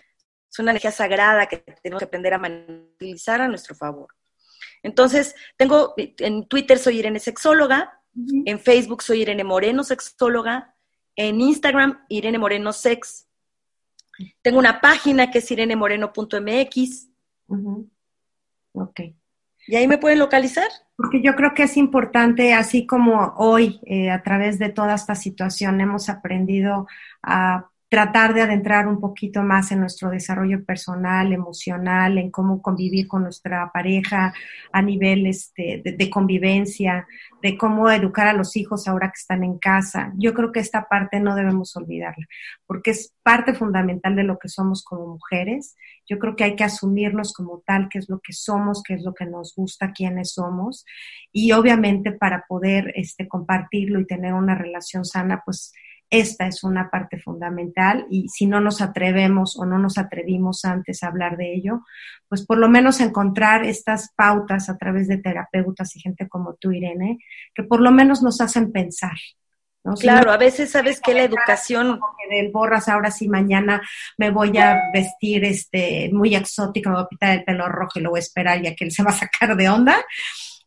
es una energía sagrada que tenemos que aprender a utilizar a nuestro favor. Entonces, tengo en Twitter soy Irene Sexóloga, en Facebook soy Irene Moreno, sexóloga. En Instagram, Irene Moreno Sex. Tengo una página que es irenemoreno.mx. Ok. Y ahí me pueden localizar. Porque yo creo que es importante, así como hoy, eh, a través de toda esta situación, hemos aprendido a tratar de adentrar un poquito más en nuestro desarrollo personal, emocional, en cómo convivir con nuestra pareja a nivel este, de, convivencia, de cómo educar a los hijos ahora que están en casa. Yo creo que esta parte no debemos olvidarla, porque es parte fundamental de lo que somos como mujeres. Yo creo que hay que asumirnos como tal, qué es lo que somos, qué es lo que nos gusta, quiénes somos. Y obviamente para poder este, compartirlo y tener una relación sana, pues esta es una parte fundamental y si no nos atrevemos o no nos atrevimos antes a hablar de ello, pues por lo menos encontrar estas pautas a través de terapeutas y gente como tú, Irene, que por lo menos nos hacen pensar. Claro, a veces sabes que la educación... Que del borras, ahora sí, mañana me voy a vestir este muy exótico, me voy a pintar el pelo rojo y lo voy a esperar ya que él se va a sacar de onda.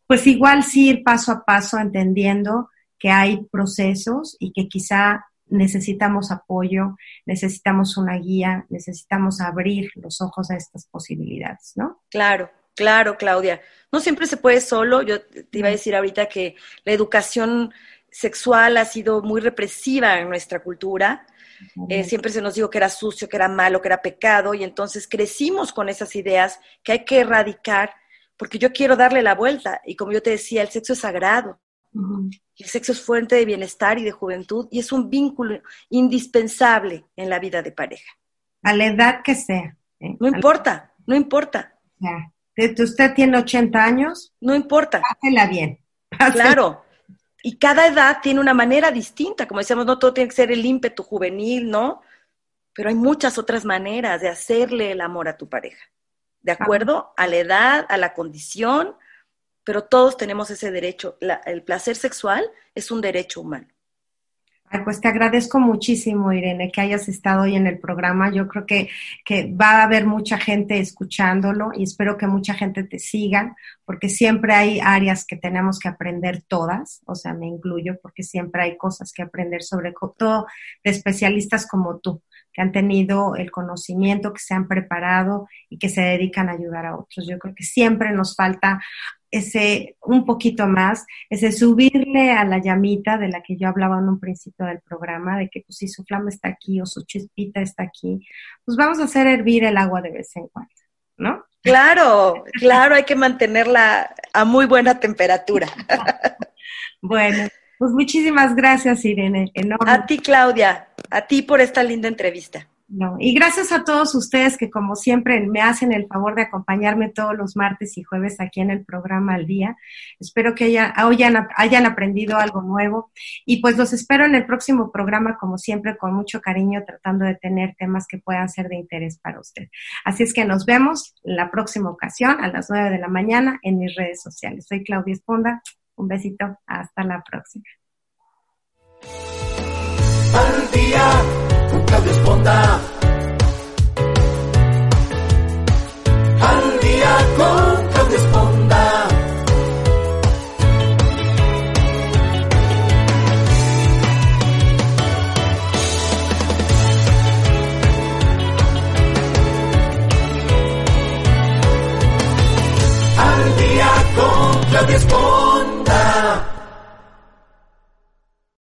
Pues igual sí ir paso a paso entendiendo que hay procesos y que quizá necesitamos apoyo, necesitamos una guía, necesitamos abrir los ojos a estas posibilidades, ¿no? Claro, claro, Claudia. No siempre se puede solo. Yo te iba a decir ahorita que la educación sexual ha sido muy represiva en nuestra cultura. Eh, siempre se nos dijo que era sucio, que era malo, que era pecado, y entonces crecimos con esas ideas que hay que erradicar, porque yo quiero darle la vuelta. Y como yo te decía, el sexo es sagrado. El sexo es fuente de bienestar y de juventud y es un vínculo indispensable en la vida de pareja. A la edad que sea. ¿eh? No importa, no importa. Usted tiene 80 años. No importa. Házela bien. Claro. Y cada edad tiene una manera distinta. Como decíamos, no todo tiene que ser el ímpetu juvenil, ¿no? Pero hay muchas otras maneras de hacerle el amor a tu pareja. De acuerdo a la edad, a la condición, pero todos tenemos ese derecho. el placer sexual es un derecho humano. Pues te agradezco muchísimo, Irene, que hayas estado hoy en el programa. Yo creo que, que, va a haber mucha gente escuchándolo y espero que mucha gente te siga, porque siempre hay áreas que tenemos que aprender todas, o sea, me incluyo, porque siempre hay cosas que aprender, sobre todo de especialistas como tú, que han tenido el conocimiento, que se han preparado y que se dedican a ayudar a otros. Yo creo que siempre nos falta ese un poquito más, ese subirle a la llamita de la que yo hablaba en un principio del programa, de que pues si su flama está aquí o su chispita está aquí, pues vamos a hacer hervir el agua de vez en cuando, ¿no? Claro, claro, hay que mantenerla a muy buena temperatura. bueno, pues muchísimas gracias, Irene. A ti, Claudia, a ti por esta linda entrevista. No. Y gracias a todos ustedes que como siempre me hacen el favor de acompañarme todos los martes y jueves aquí en el programa al día. Espero que hayan, hayan aprendido algo nuevo y pues los espero en el próximo programa como siempre con mucho cariño tratando de tener temas que puedan ser de interés para usted. Así es que nos vemos la próxima ocasión a las nueve de la mañana en mis redes sociales. Soy Claudia Esponda. Un besito. Hasta la próxima. al día, bondad. Al